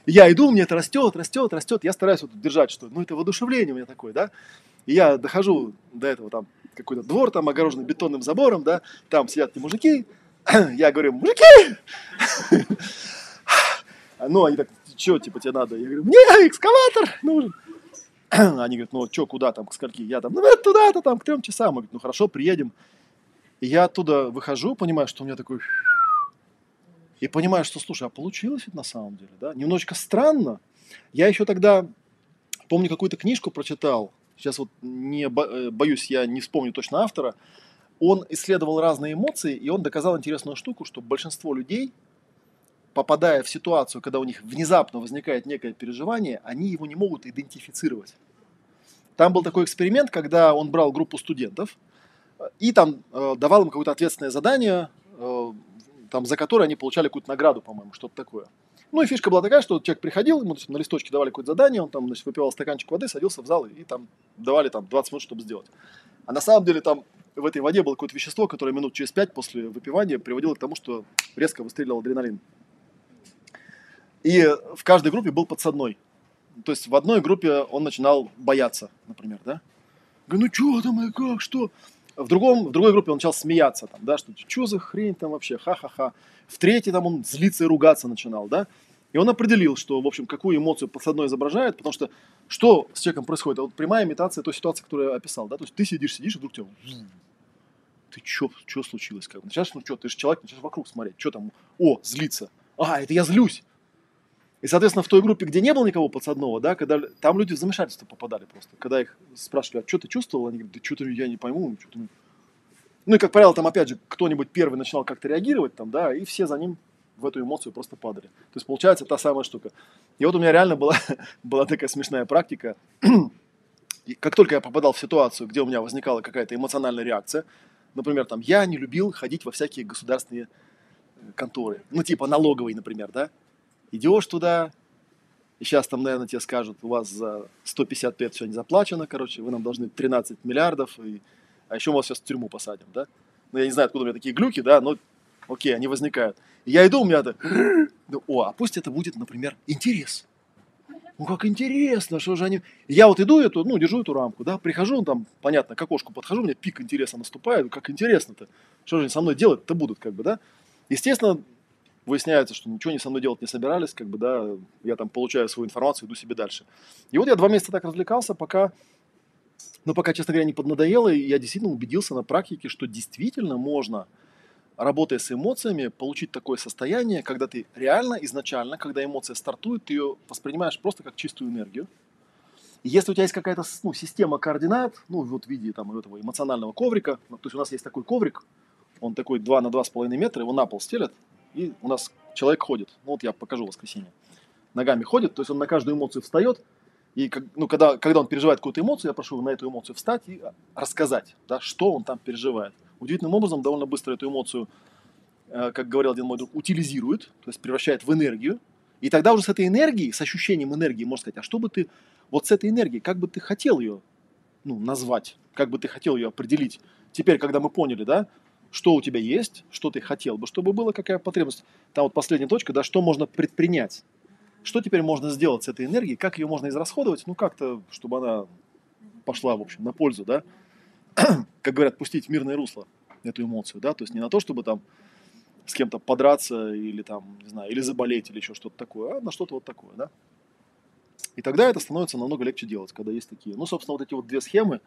A: Я иду, меня это растет, растет, растет. Я стараюсь вот держать, что, ну, это воодушевление у меня такое, да. И я дохожу до этого, там, какой-то двор, там, огороженный бетонным забором, да, там сидят мужики. Я говорю, мужики! Ну, они так, что, типа, тебе надо? Я говорю, мне экскаватор нужен. Они говорят, ну, что, куда там, к скольки? Я там, ну, это туда-то, там, к трем часам. Я говорю, ну, хорошо, приедем. И я оттуда выхожу, понимаю, что у меня такой... И понимаю, что, слушай, а получилось это на самом деле, да? Немножечко странно. Я еще тогда, помню, какую-то книжку прочитал. Сейчас вот не э, боюсь, я не вспомню точно автора. Он исследовал разные эмоции, и он доказал интересную штуку, что большинство людей, попадая в ситуацию, когда у них внезапно возникает некое переживание, они его не могут идентифицировать. Там был такой эксперимент, когда он брал группу студентов, и там э, давал им какое-то ответственное задание, э, там, за которое они получали какую-то награду, по-моему, что-то такое. Ну и фишка была такая, что человек приходил, ему значит, на листочке давали какое-то задание, он там значит, выпивал стаканчик воды, садился в зал и там давали там 20 минут, чтобы сделать. А на самом деле там в этой воде было какое-то вещество, которое минут через 5 после выпивания приводило к тому, что резко выстреливал адреналин. И в каждой группе был подсадной. То есть в одной группе он начинал бояться, например, да? Говорю, ну что там, и как, что? В, другом, в другой группе он начал смеяться, там, да, что что за хрень там вообще, ха-ха-ха. В третьей там он злиться и ругаться начинал, да. И он определил, что, в общем, какую эмоцию подсадной изображает, потому что что с человеком происходит? А вот прямая имитация той ситуации, которую я описал, да, то есть ты сидишь, сидишь, вдруг тебя ты чё, чё случилось? Как? Начинаешь, ну что, ты же человек, начинаешь вокруг смотреть, что там, о, злиться, а, это я злюсь. И, соответственно, в той группе, где не было никого подсадного, да, когда там люди в замешательство попадали просто. Когда их спрашивали, а что ты чувствовал? Они говорят, да что-то я не пойму. Что-то... Ну и, как правило, там, опять же, кто-нибудь первый начинал как-то реагировать, там, да, и все за ним в эту эмоцию просто падали. То есть, получается, та самая штука. И вот у меня реально была, была такая смешная практика. И как только я попадал в ситуацию, где у меня возникала какая-то эмоциональная реакция, например, там, я не любил ходить во всякие государственные э, конторы, ну, типа налоговые, например, да, идешь туда, и сейчас там, наверное, тебе скажут, у вас за 150 лет все не заплачено, короче, вы нам должны 13 миллиардов, и... а еще мы вас сейчас в тюрьму посадим, да? Ну, я не знаю, откуда у меня такие глюки, да, но окей, они возникают. И я иду, у меня так, ну, о, а пусть это будет, например, интерес. Ну, как интересно, что же они... Я вот иду эту, ну, держу эту рамку, да, прихожу, там, понятно, к окошку подхожу, у меня пик интереса наступает, как интересно-то, что же они со мной делать-то будут, как бы, да. Естественно, выясняется, что ничего не со мной делать не собирались, как бы, да, я там получаю свою информацию, иду себе дальше. И вот я два месяца так развлекался, пока, ну, пока, честно говоря, не поднадоело, и я действительно убедился на практике, что действительно можно, работая с эмоциями, получить такое состояние, когда ты реально изначально, когда эмоция стартует, ты ее воспринимаешь просто как чистую энергию. Если у тебя есть какая-то ну, система координат, ну, вот в виде там, этого эмоционального коврика, то есть у нас есть такой коврик, он такой 2 на 2,5 метра, его на пол стелят, и у нас человек ходит. Ну, вот я покажу воскресенье. Ногами ходит, то есть он на каждую эмоцию встает, и ну, когда, когда он переживает какую-то эмоцию, я прошу на эту эмоцию встать и рассказать, да, что он там переживает. Удивительным образом довольно быстро эту эмоцию, э, как говорил один мой друг, утилизирует, то есть превращает в энергию. И тогда уже с этой энергией, с ощущением энергии, можно сказать, а что бы ты, вот с этой энергией, как бы ты хотел ее ну, назвать, как бы ты хотел ее определить. Теперь, когда мы поняли, да, что у тебя есть, что ты хотел бы, чтобы было, какая потребность. Там вот последняя точка, да, что можно предпринять. Что теперь можно сделать с этой энергией, как ее можно израсходовать, ну как-то, чтобы она пошла, в общем, на пользу, да. как говорят, пустить в мирное русло эту эмоцию, да, то есть не на то, чтобы там с кем-то подраться или там, не знаю, или заболеть или еще что-то такое, а на что-то вот такое, да. И тогда это становится намного легче делать, когда есть такие. Ну, собственно, вот эти вот две схемы,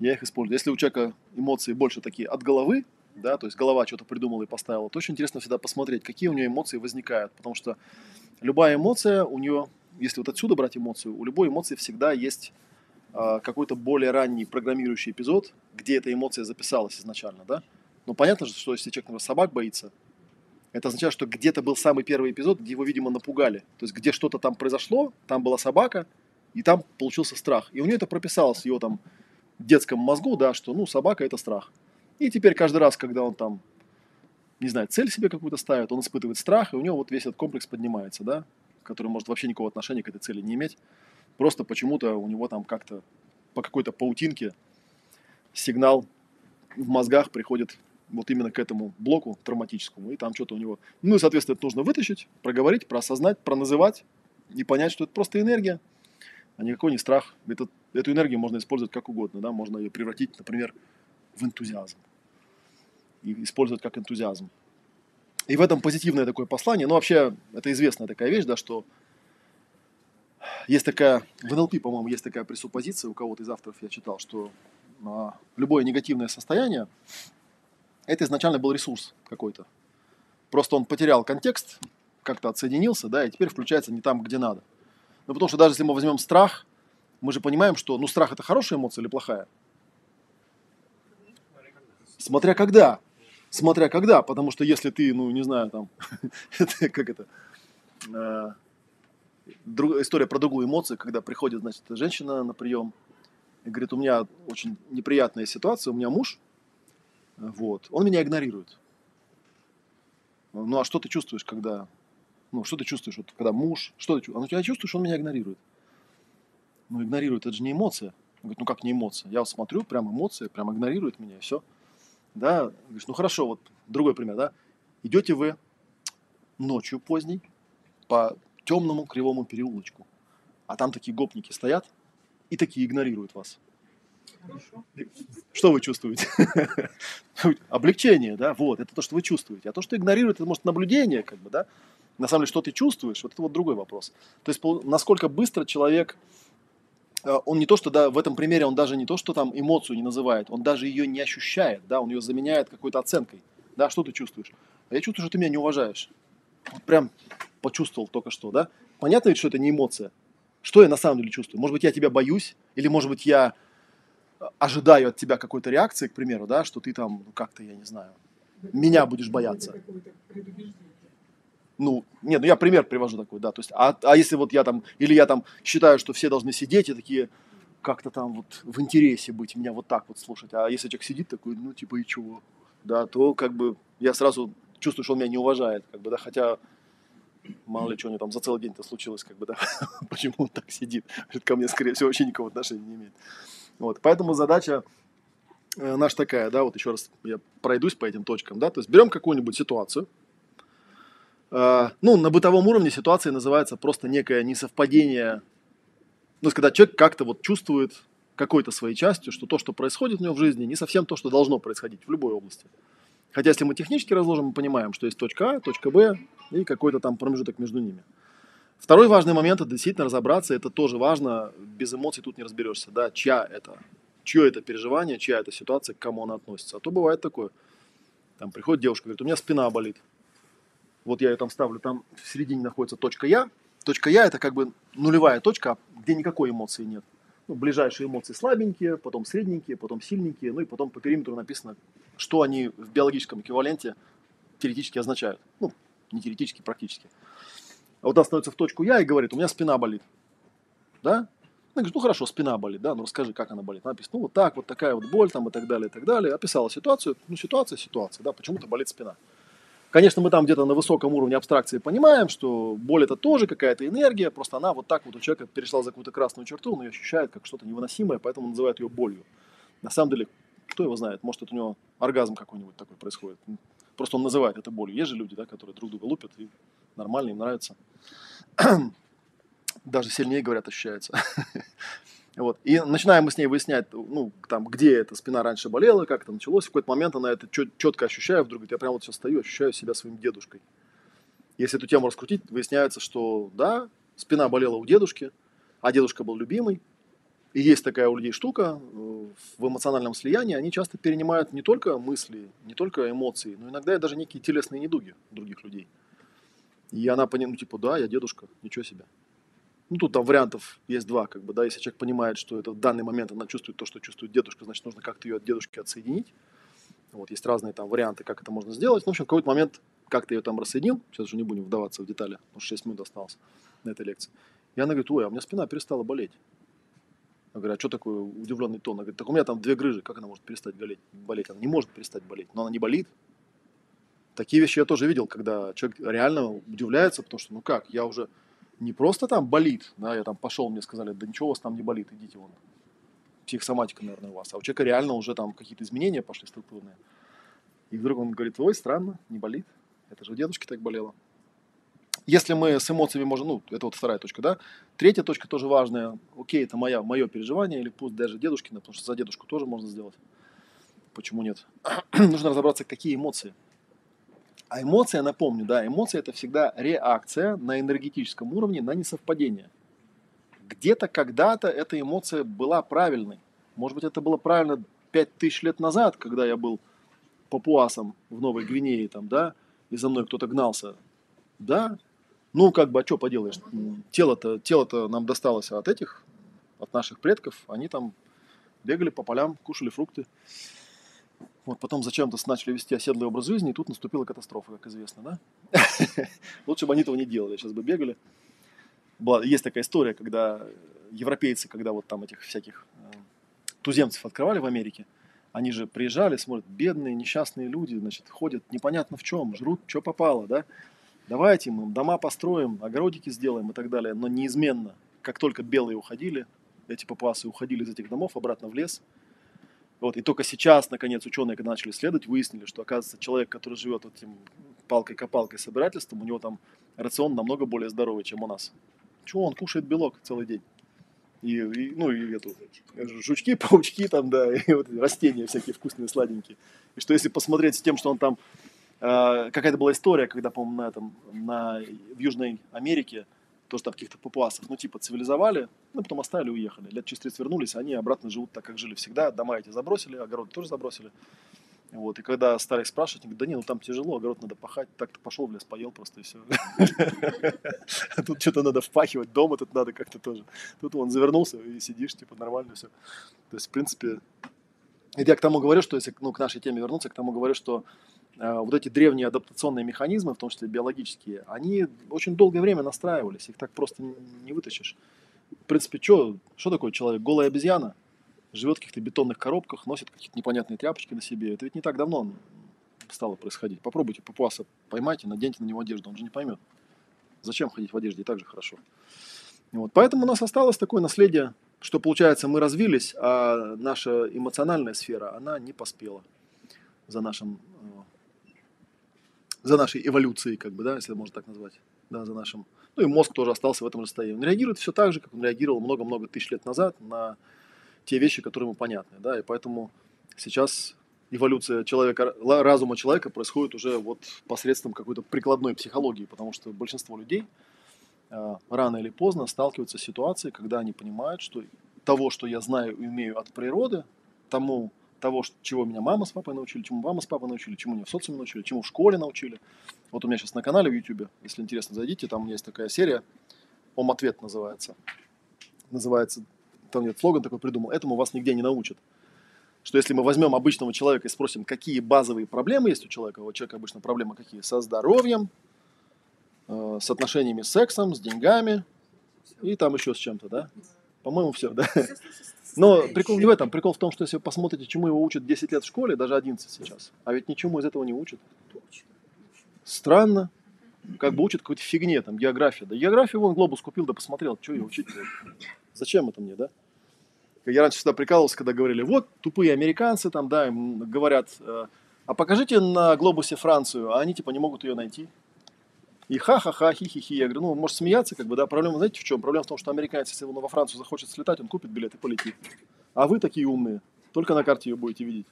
A: я их использую. Если у человека эмоции больше такие от головы, да, то есть голова что-то придумала и поставила, то очень интересно всегда посмотреть, какие у нее эмоции возникают, потому что любая эмоция у нее, если вот отсюда брать эмоцию, у любой эмоции всегда есть э, какой-то более ранний программирующий эпизод, где эта эмоция записалась изначально, да. Но понятно же, что если человек, например, собак боится, это означает, что где-то был самый первый эпизод, где его, видимо, напугали. То есть, где что-то там произошло, там была собака, и там получился страх. И у нее это прописалось в его там детском мозгу, да, что, ну, собака – это страх. И теперь каждый раз, когда он там, не знаю, цель себе какую-то ставит, он испытывает страх, и у него вот весь этот комплекс поднимается, да, который может вообще никакого отношения к этой цели не иметь. Просто почему-то у него там как-то по какой-то паутинке сигнал в мозгах приходит вот именно к этому блоку травматическому, и там что-то у него... Ну и, соответственно, это нужно вытащить, проговорить, проосознать, проназывать и понять, что это просто энергия, а никакой не страх. Это, эту энергию можно использовать как угодно, да, можно ее превратить, например, в энтузиазм использовать как энтузиазм. И в этом позитивное такое послание. Ну, вообще, это известная такая вещь, да, что есть такая, в НЛП, по-моему, есть такая пресуппозиция, у кого-то из авторов я читал, что а, любое негативное состояние, это изначально был ресурс какой-то. Просто он потерял контекст, как-то отсоединился, да, и теперь включается не там, где надо. Ну, потому что даже если мы возьмем страх, мы же понимаем, что, ну, страх это хорошая эмоция или плохая? Смотря когда. Смотря когда, потому что если ты, ну, не знаю, там, как это, э, история про другую эмоцию, когда приходит, значит, женщина на прием и говорит, у меня очень неприятная ситуация, у меня муж, Вот. Он меня игнорирует. Ну, а что ты чувствуешь, когда... Ну, что ты чувствуешь, вот, когда муж... Что ты? А ну, тебя чувствуешь, он меня игнорирует. Ну, игнорирует, это же не эмоция. Он говорит, ну, как не эмоция? Я вот смотрю, прям эмоция, прям игнорирует меня, и все. Да, говоришь, ну, хорошо, вот другой пример, да. Идете вы ночью поздней по темному кривому переулочку, а там такие гопники стоят и такие игнорируют вас.
B: Хорошо.
A: Что вы чувствуете? Облегчение, да, вот, это то, что вы чувствуете. А то, что игнорирует, это может наблюдение, как бы, да. На самом деле, что ты чувствуешь, вот это вот другой вопрос. То есть, насколько быстро человек, он не то, что, да, в этом примере он даже не то, что там эмоцию не называет, он даже ее не ощущает, да, он ее заменяет какой-то оценкой. Да, что ты чувствуешь? А я чувствую, что ты меня не уважаешь. Вот прям почувствовал только что, да. Понятно ведь, что это не эмоция. Что я на самом деле чувствую? Может быть, я тебя боюсь, или, может быть, я ожидаю от тебя какой-то реакции, к примеру, да, что ты там, ну, как-то, я не знаю, Меня будешь бояться. Ну, нет, ну я пример привожу такой, да, то есть, а, а если вот я там, или я там считаю, что все должны сидеть и такие, как-то там вот в интересе быть, меня вот так вот слушать, а если человек сидит такой, ну, типа, и чего, да, то как бы я сразу чувствую, что он меня не уважает, как бы, да, хотя мало ли что у него там за целый день-то случилось, как бы, да, почему он так сидит, ко мне, скорее всего, вообще никакого отношения не имеет. Вот, поэтому задача э, наша такая, да, вот еще раз я пройдусь по этим точкам, да, то есть берем какую-нибудь ситуацию, ну, на бытовом уровне ситуация называется просто некое несовпадение, ну, когда человек как-то вот чувствует какой-то своей частью, что то, что происходит у него в жизни, не совсем то, что должно происходить в любой области. Хотя, если мы технически разложим, мы понимаем, что есть точка А, точка Б и какой-то там промежуток между ними. Второй важный момент – это действительно разобраться, это тоже важно, без эмоций тут не разберешься, да, чья это, чье это переживание, чья это ситуация, к кому она относится. А то бывает такое, там приходит девушка, говорит, у меня спина болит, вот я ее там ставлю, там в середине находится точка Я. Точка Я – это как бы нулевая точка, где никакой эмоции нет. Ну, ближайшие эмоции слабенькие, потом средненькие, потом сильненькие, ну и потом по периметру написано, что они в биологическом эквиваленте теоретически означают. Ну, не теоретически, практически. А вот она становится в точку Я и говорит, у меня спина болит. Да? Она говорит, ну хорошо, спина болит, да, ну расскажи, как она болит. Она написано, ну вот так, вот такая вот боль там и так далее, и так далее. Описала ситуацию, ну ситуация, ситуация, да, почему-то болит спина. Конечно, мы там где-то на высоком уровне абстракции понимаем, что боль это тоже какая-то энергия, просто она вот так вот у человека перешла за какую-то красную черту, он ее ощущает как что-то невыносимое, поэтому называют ее болью. На самом деле, кто его знает, может это у него оргазм какой-нибудь такой происходит. Просто он называет это болью. Есть же люди, да, которые друг друга лупят и нормально им нравится. Даже сильнее, говорят, ощущается. Вот. И начинаем мы с ней выяснять, ну, там, где эта спина раньше болела, как это началось. В какой-то момент она это четко ощущает, вдруг я прямо вот сейчас стою, ощущаю себя своим дедушкой. Если эту тему раскрутить, выясняется, что да, спина болела у дедушки, а дедушка был любимый. И есть такая у людей штука, э, в эмоциональном слиянии они часто перенимают не только мысли, не только эмоции, но иногда и даже некие телесные недуги других людей. И она понимает, ну, типа, да, я дедушка, ничего себе. Ну, тут там вариантов есть два, как бы, да, если человек понимает, что это в данный момент она чувствует то, что чувствует дедушка, значит, нужно как-то ее от дедушки отсоединить. Вот, есть разные там варианты, как это можно сделать. Ну, в общем, в какой-то момент как-то ее там рассоединил, сейчас уже не будем вдаваться в детали, потому что 6 минут осталось на этой лекции. И она говорит, ой, а у меня спина перестала болеть. Я говорю, а что такое удивленный тон? Она говорит, так у меня там две грыжи, как она может перестать болеть? болеть? Она не может перестать болеть, но она не болит. Такие вещи я тоже видел, когда человек реально удивляется, потому что, ну как, я уже не просто там болит, да, я там пошел, мне сказали, да ничего у вас там не болит, идите вон. Психосоматика, наверное, у вас. А у человека реально уже там какие-то изменения пошли структурные. И вдруг он говорит, ой, странно, не болит. Это же у дедушки так болело. Если мы с эмоциями можем, ну, это вот вторая точка, да. Третья точка тоже важная. Окей, это моя, мое переживание, или пусть даже дедушкина, потому что за дедушку тоже можно сделать. Почему нет? Нужно разобраться, какие эмоции. А эмоция, напомню, да, эмоция это всегда реакция на энергетическом уровне на несовпадение. Где-то когда-то эта эмоция была правильной. Может быть, это было правильно 5000 лет назад, когда я был папуасом в Новой Гвинее, там, да, и за мной кто-то гнался. Да, ну, как бы, а что поделаешь? Тело-то, тело-то нам досталось от этих, от наших предков. Они там бегали по полям, кушали фрукты. Вот потом зачем-то начали вести оседлый образ жизни, и тут наступила катастрофа, как известно, да? Лучше бы они этого не делали, сейчас бы бегали. Была, есть такая история, когда европейцы, когда вот там этих всяких э, туземцев открывали в Америке, Они же приезжали, смотрят, бедные, несчастные люди, значит, ходят непонятно в чем, жрут, что попало, да? Давайте мы им дома построим, огородики сделаем и так далее. Но неизменно, как только белые уходили, эти папуасы уходили из этих домов обратно в лес. Вот, и только сейчас, наконец, ученые, когда начали исследовать, выяснили, что, оказывается, человек, который живет вот этим палкой-копалкой собирательством, у него там рацион намного более здоровый, чем у нас. Чего он кушает белок целый день? И, и, ну, и эту, жучки, паучки там, да, и вот растения всякие вкусные, сладенькие. И что если посмотреть с тем, что он там, э, какая-то была история, когда, по-моему, на этом, на, в Южной Америке, тоже там каких-то папуасов, ну, типа, цивилизовали, ну, потом оставили, уехали. Лет через 30 вернулись, они обратно живут так, как жили всегда. Дома эти забросили, огороды тоже забросили. Вот, и когда стали их спрашивать, они говорят, да не, ну там тяжело, огород надо пахать, так-то пошел в лес, поел просто и все. Тут что-то надо впахивать, дома тут надо как-то тоже. Тут он завернулся и сидишь, типа, нормально все. То есть, в принципе, это я к тому говорю, что если ну, к нашей теме вернуться, к тому говорю, что вот эти древние адаптационные механизмы, в том числе биологические, они очень долгое время настраивались, их так просто не вытащишь. В принципе, что, что такое человек? Голая обезьяна? живет в каких-то бетонных коробках, носит какие-то непонятные тряпочки на себе. Это ведь не так давно стало происходить. Попробуйте папуаса поймайте, наденьте на него одежду, он же не поймет. Зачем ходить в одежде, и так же хорошо. Вот. Поэтому у нас осталось такое наследие, что получается мы развились, а наша эмоциональная сфера, она не поспела за нашим э, за нашей эволюцией, как бы, да, если можно так назвать, да, за нашим, ну и мозг тоже остался в этом состоянии. Он реагирует все так же, как он реагировал много-много тысяч лет назад на те вещи, которые ему понятны, да, и поэтому сейчас эволюция человека, разума человека происходит уже вот посредством какой-то прикладной психологии, потому что большинство людей э, рано или поздно сталкиваются с ситуацией, когда они понимают, что того, что я знаю и умею от природы, тому, того, чего меня мама с папой научили, чему мама с папой научили, чему меня в социуме научили, чему в школе научили. Вот у меня сейчас на канале в YouTube, если интересно, зайдите, там есть такая серия, «Ом-ответ» называется. Называется там нет слоган такой придумал, этому вас нигде не научат. Что если мы возьмем обычного человека и спросим, какие базовые проблемы есть у человека, у человека обычно проблемы какие? Со здоровьем, э, с отношениями с сексом, с деньгами и там еще с чем-то, да? По-моему, все, да? Но прикол не в этом. Прикол в том, что если вы посмотрите, чему его учат 10 лет в школе, даже 11 сейчас, а ведь ничему из этого не учат. Странно. Как бы учат какой-то фигне, там, география. Да географию вон глобус купил, да посмотрел, что ее учить -то? Зачем это мне, да? Я раньше всегда прикалывался, когда говорили, вот, тупые американцы там, да, им говорят, э, а покажите на глобусе Францию, а они типа не могут ее найти. И ха-ха-ха, хи-хи-хи. Я говорю, ну, может смеяться, как бы, да, проблема, знаете, в чем? Проблема в том, что американец, если он во Францию захочет слетать, он купит билет и полетит. А вы такие умные, только на карте ее будете видеть,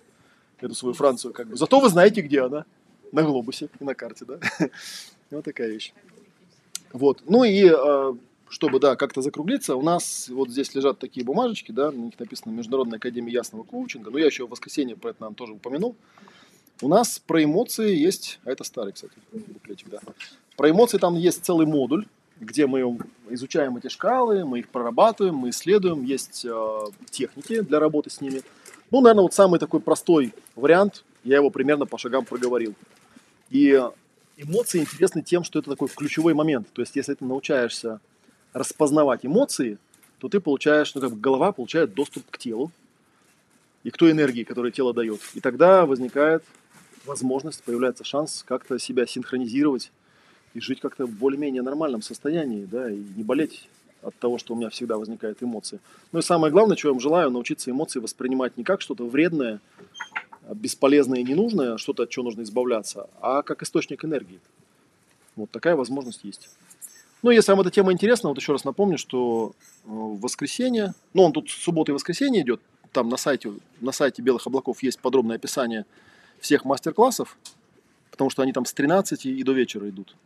A: эту свою Францию, как бы. Зато вы знаете, где она, на глобусе и на карте, да. Вот такая вещь. Вот. Ну и э, чтобы, да, как-то закруглиться, у нас вот здесь лежат такие бумажечки, да, на них написано Международная академия ясного коучинга, но я еще в воскресенье про это нам тоже упомянул. У нас про эмоции есть, а это старый, кстати, буклетик, да. Про эмоции там есть целый модуль, где мы изучаем эти шкалы, мы их прорабатываем, мы исследуем, есть э, техники для работы с ними. Ну, наверное, вот самый такой простой вариант, я его примерно по шагам проговорил. И эмоции интересны тем, что это такой ключевой момент. То есть, если ты научаешься распознавать эмоции, то ты получаешь, ну как бы голова получает доступ к телу и к той энергии, которую тело дает. И тогда возникает возможность, появляется шанс как-то себя синхронизировать и жить как-то в более-менее нормальном состоянии, да, и не болеть от того, что у меня всегда возникают эмоции. Ну и самое главное, чего я вам желаю, научиться эмоции воспринимать не как что-то вредное, бесполезное и ненужное, что-то, от чего нужно избавляться, а как источник энергии. Вот такая возможность есть. Ну, если вам эта тема интересна, вот еще раз напомню, что э, в воскресенье, ну, он тут суббота и воскресенье идет, там на сайте, на сайте Белых облаков есть подробное описание всех мастер-классов, потому что они там с 13 и до вечера идут.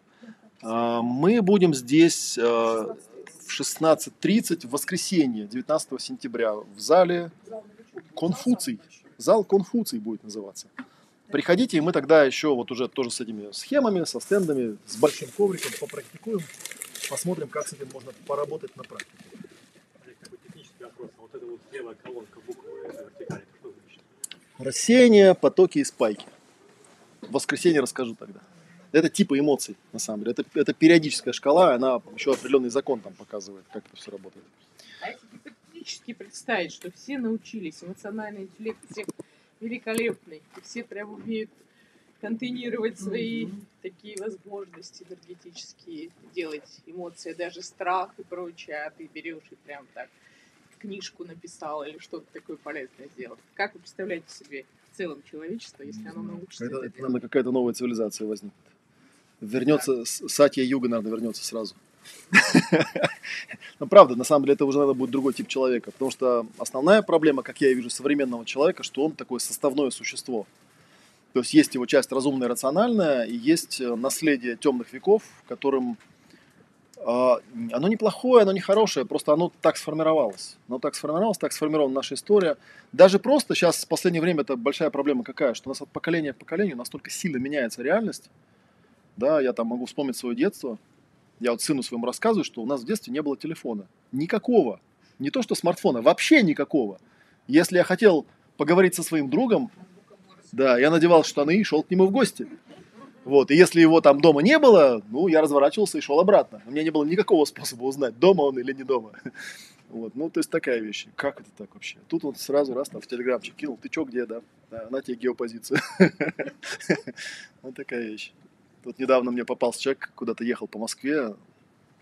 A: А, мы будем здесь э, в 16.30 в воскресенье, 19 сентября, в зале Конфуций. Зал Конфуций будет называться. Приходите, и мы тогда еще вот уже тоже с этими схемами, со стендами, с большим ковриком попрактикуем посмотрим, как с этим можно поработать на практике.
F: Такой технический вопрос. Вот эта вот левая колонка буквы вертикали?
A: Рассеяние, потоки и спайки. В воскресенье расскажу тогда. Это типа эмоций, на самом деле. Это, это периодическая шкала, она еще определенный закон там показывает, как это все работает.
C: А если гипотетически представить, что все научились, эмоциональный интеллект всех великолепный. И все прям умеют контейнировать свои такие возможности энергетические, делать эмоции, даже страх и прочее, а ты берешь и прям так книжку написал или что-то такое полезное сделал. Как вы представляете себе в целом человечество, если оно научится
A: Это,
C: это,
A: это, наверное, какая-то новая цивилизация возникнет. Вернется, Сатья Юга, наверное, вернется сразу. Но правда, на самом деле это уже надо будет другой тип человека, потому что основная проблема, как я вижу, современного человека, что он такое составное существо. То есть есть его часть разумная, рациональная, и есть э, наследие темных веков, которым а, оно неплохое, оно не хорошее, просто оно так сформировалось. Оно так сформировалось, так сформирована наша история. Даже просто сейчас в последнее время это большая проблема какая, что у нас от поколения к поколению настолько сильно меняется реальность. Да, я там могу вспомнить свое детство. Я вот сыну своему рассказываю, что у нас в детстве не было телефона. Никакого. Не то что смартфона, вообще никакого. Если я хотел поговорить со своим другом, да, я надевал штаны и шел к нему в гости. Вот, и если его там дома не было, ну, я разворачивался и шел обратно. У меня не было никакого способа узнать, дома он или не дома. Вот, ну, то есть такая вещь. Как это так вообще? Тут он сразу раз там в телеграмчик кинул, ты чё, где, да? Да, на тебе геопозицию. Вот такая вещь. Тут недавно мне попался человек, куда-то ехал по Москве,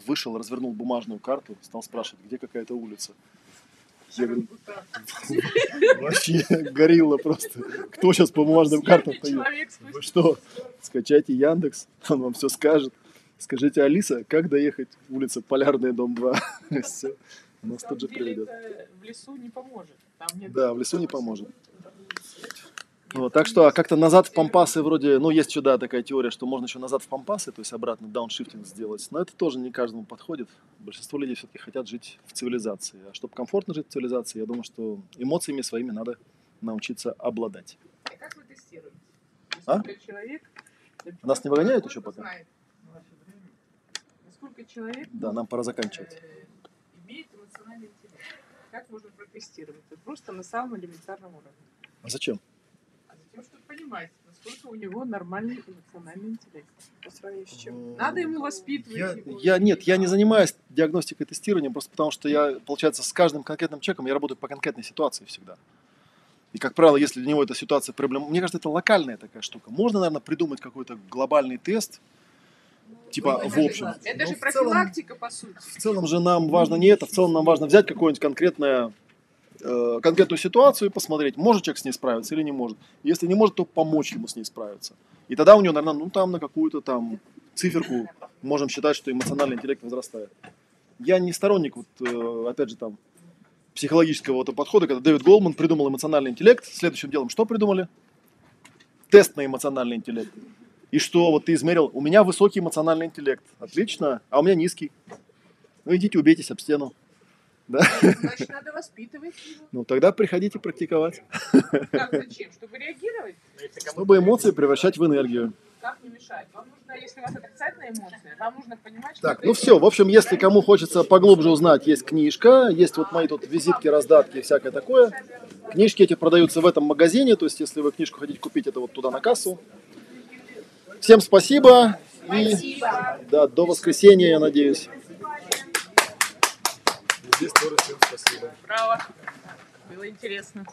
A: вышел, развернул бумажную карту, стал спрашивать, где какая-то улица. Я говорю, вообще горилла просто. Кто сейчас по бумажным картам поедет? Вы что, скачайте Яндекс, он вам все скажет. Скажите, Алиса, как доехать улица Полярная, дом 2? Все,
C: На
A: нас тут же приведет.
C: в лесу не поможет.
A: Да, в лесу не поможет. Вот, так что а как-то назад в пампасы вроде, ну, есть сюда такая теория, что можно еще назад в пампасы, то есть обратно дауншифтинг сделать, но это тоже не каждому подходит. Большинство людей все-таки хотят жить в цивилизации. А чтобы комфортно жить в цивилизации, я думаю, что эмоциями своими надо научиться обладать.
C: А как вы тестируете?
A: А?
C: Человек...
A: Нас не выгоняют еще пока?
C: знает, Насколько человек
A: Да, нам пора заканчивать.
C: э, имеет эмоциональный интеллект? Как можно протестировать? Это просто на самом элементарном уровне.
A: А зачем?
C: Затем, чтобы понимать, насколько у него нормальный эмоциональный интеллект.
D: По сравнению с чем?
C: Надо ему воспитывать
A: Я,
C: его.
A: я нет, я не занимаюсь диагностикой и тестированием, просто потому что я, получается, с каждым конкретным человеком я работаю по конкретной ситуации всегда. И, как правило, если для него эта ситуация проблема, мне кажется, это локальная такая штука. Можно, наверное, придумать какой-то глобальный тест, типа
C: Ну,
A: в общем.
C: Это же
A: в целом-
C: профилактика, по сути.
A: В целом же нам важно не это, в целом нам важно взять какую-нибудь конкретное, э, конкретную ситуацию и посмотреть, может человек с ней справиться или не может. Если не может, то помочь ему с ней справиться. И тогда у него, наверное, ну там на какую-то там циферку можем считать, что эмоциональный интеллект возрастает. Я не сторонник, вот, э, опять же, там, психологического вот подхода, когда Дэвид Голман придумал эмоциональный интеллект. Следующим делом что придумали? Тест на эмоциональный интеллект. И что, вот ты измерил, у меня высокий эмоциональный интеллект. Отлично, а у меня низкий. Ну идите убейтесь об стену. Да?
C: Значит, надо воспитывать его.
A: Ну тогда приходите практиковать.
C: Как, зачем? Чтобы реагировать?
A: Чтобы эмоции превращать в энергию.
C: Как не мешать? Вам нужно, если у вас отрицательная эмоция, вам нужно понимать, что
A: Так, ну все, в общем, если кому хочется поглубже узнать, есть книжка, есть вот мои тут визитки, раздатки, всякое такое. Книжки эти продаются в этом магазине, то есть если вы книжку хотите купить, это вот туда на кассу. Всем спасибо и да, до воскресенья, я надеюсь.
F: Здесь тоже всем спасибо.
C: Браво. Было интересно.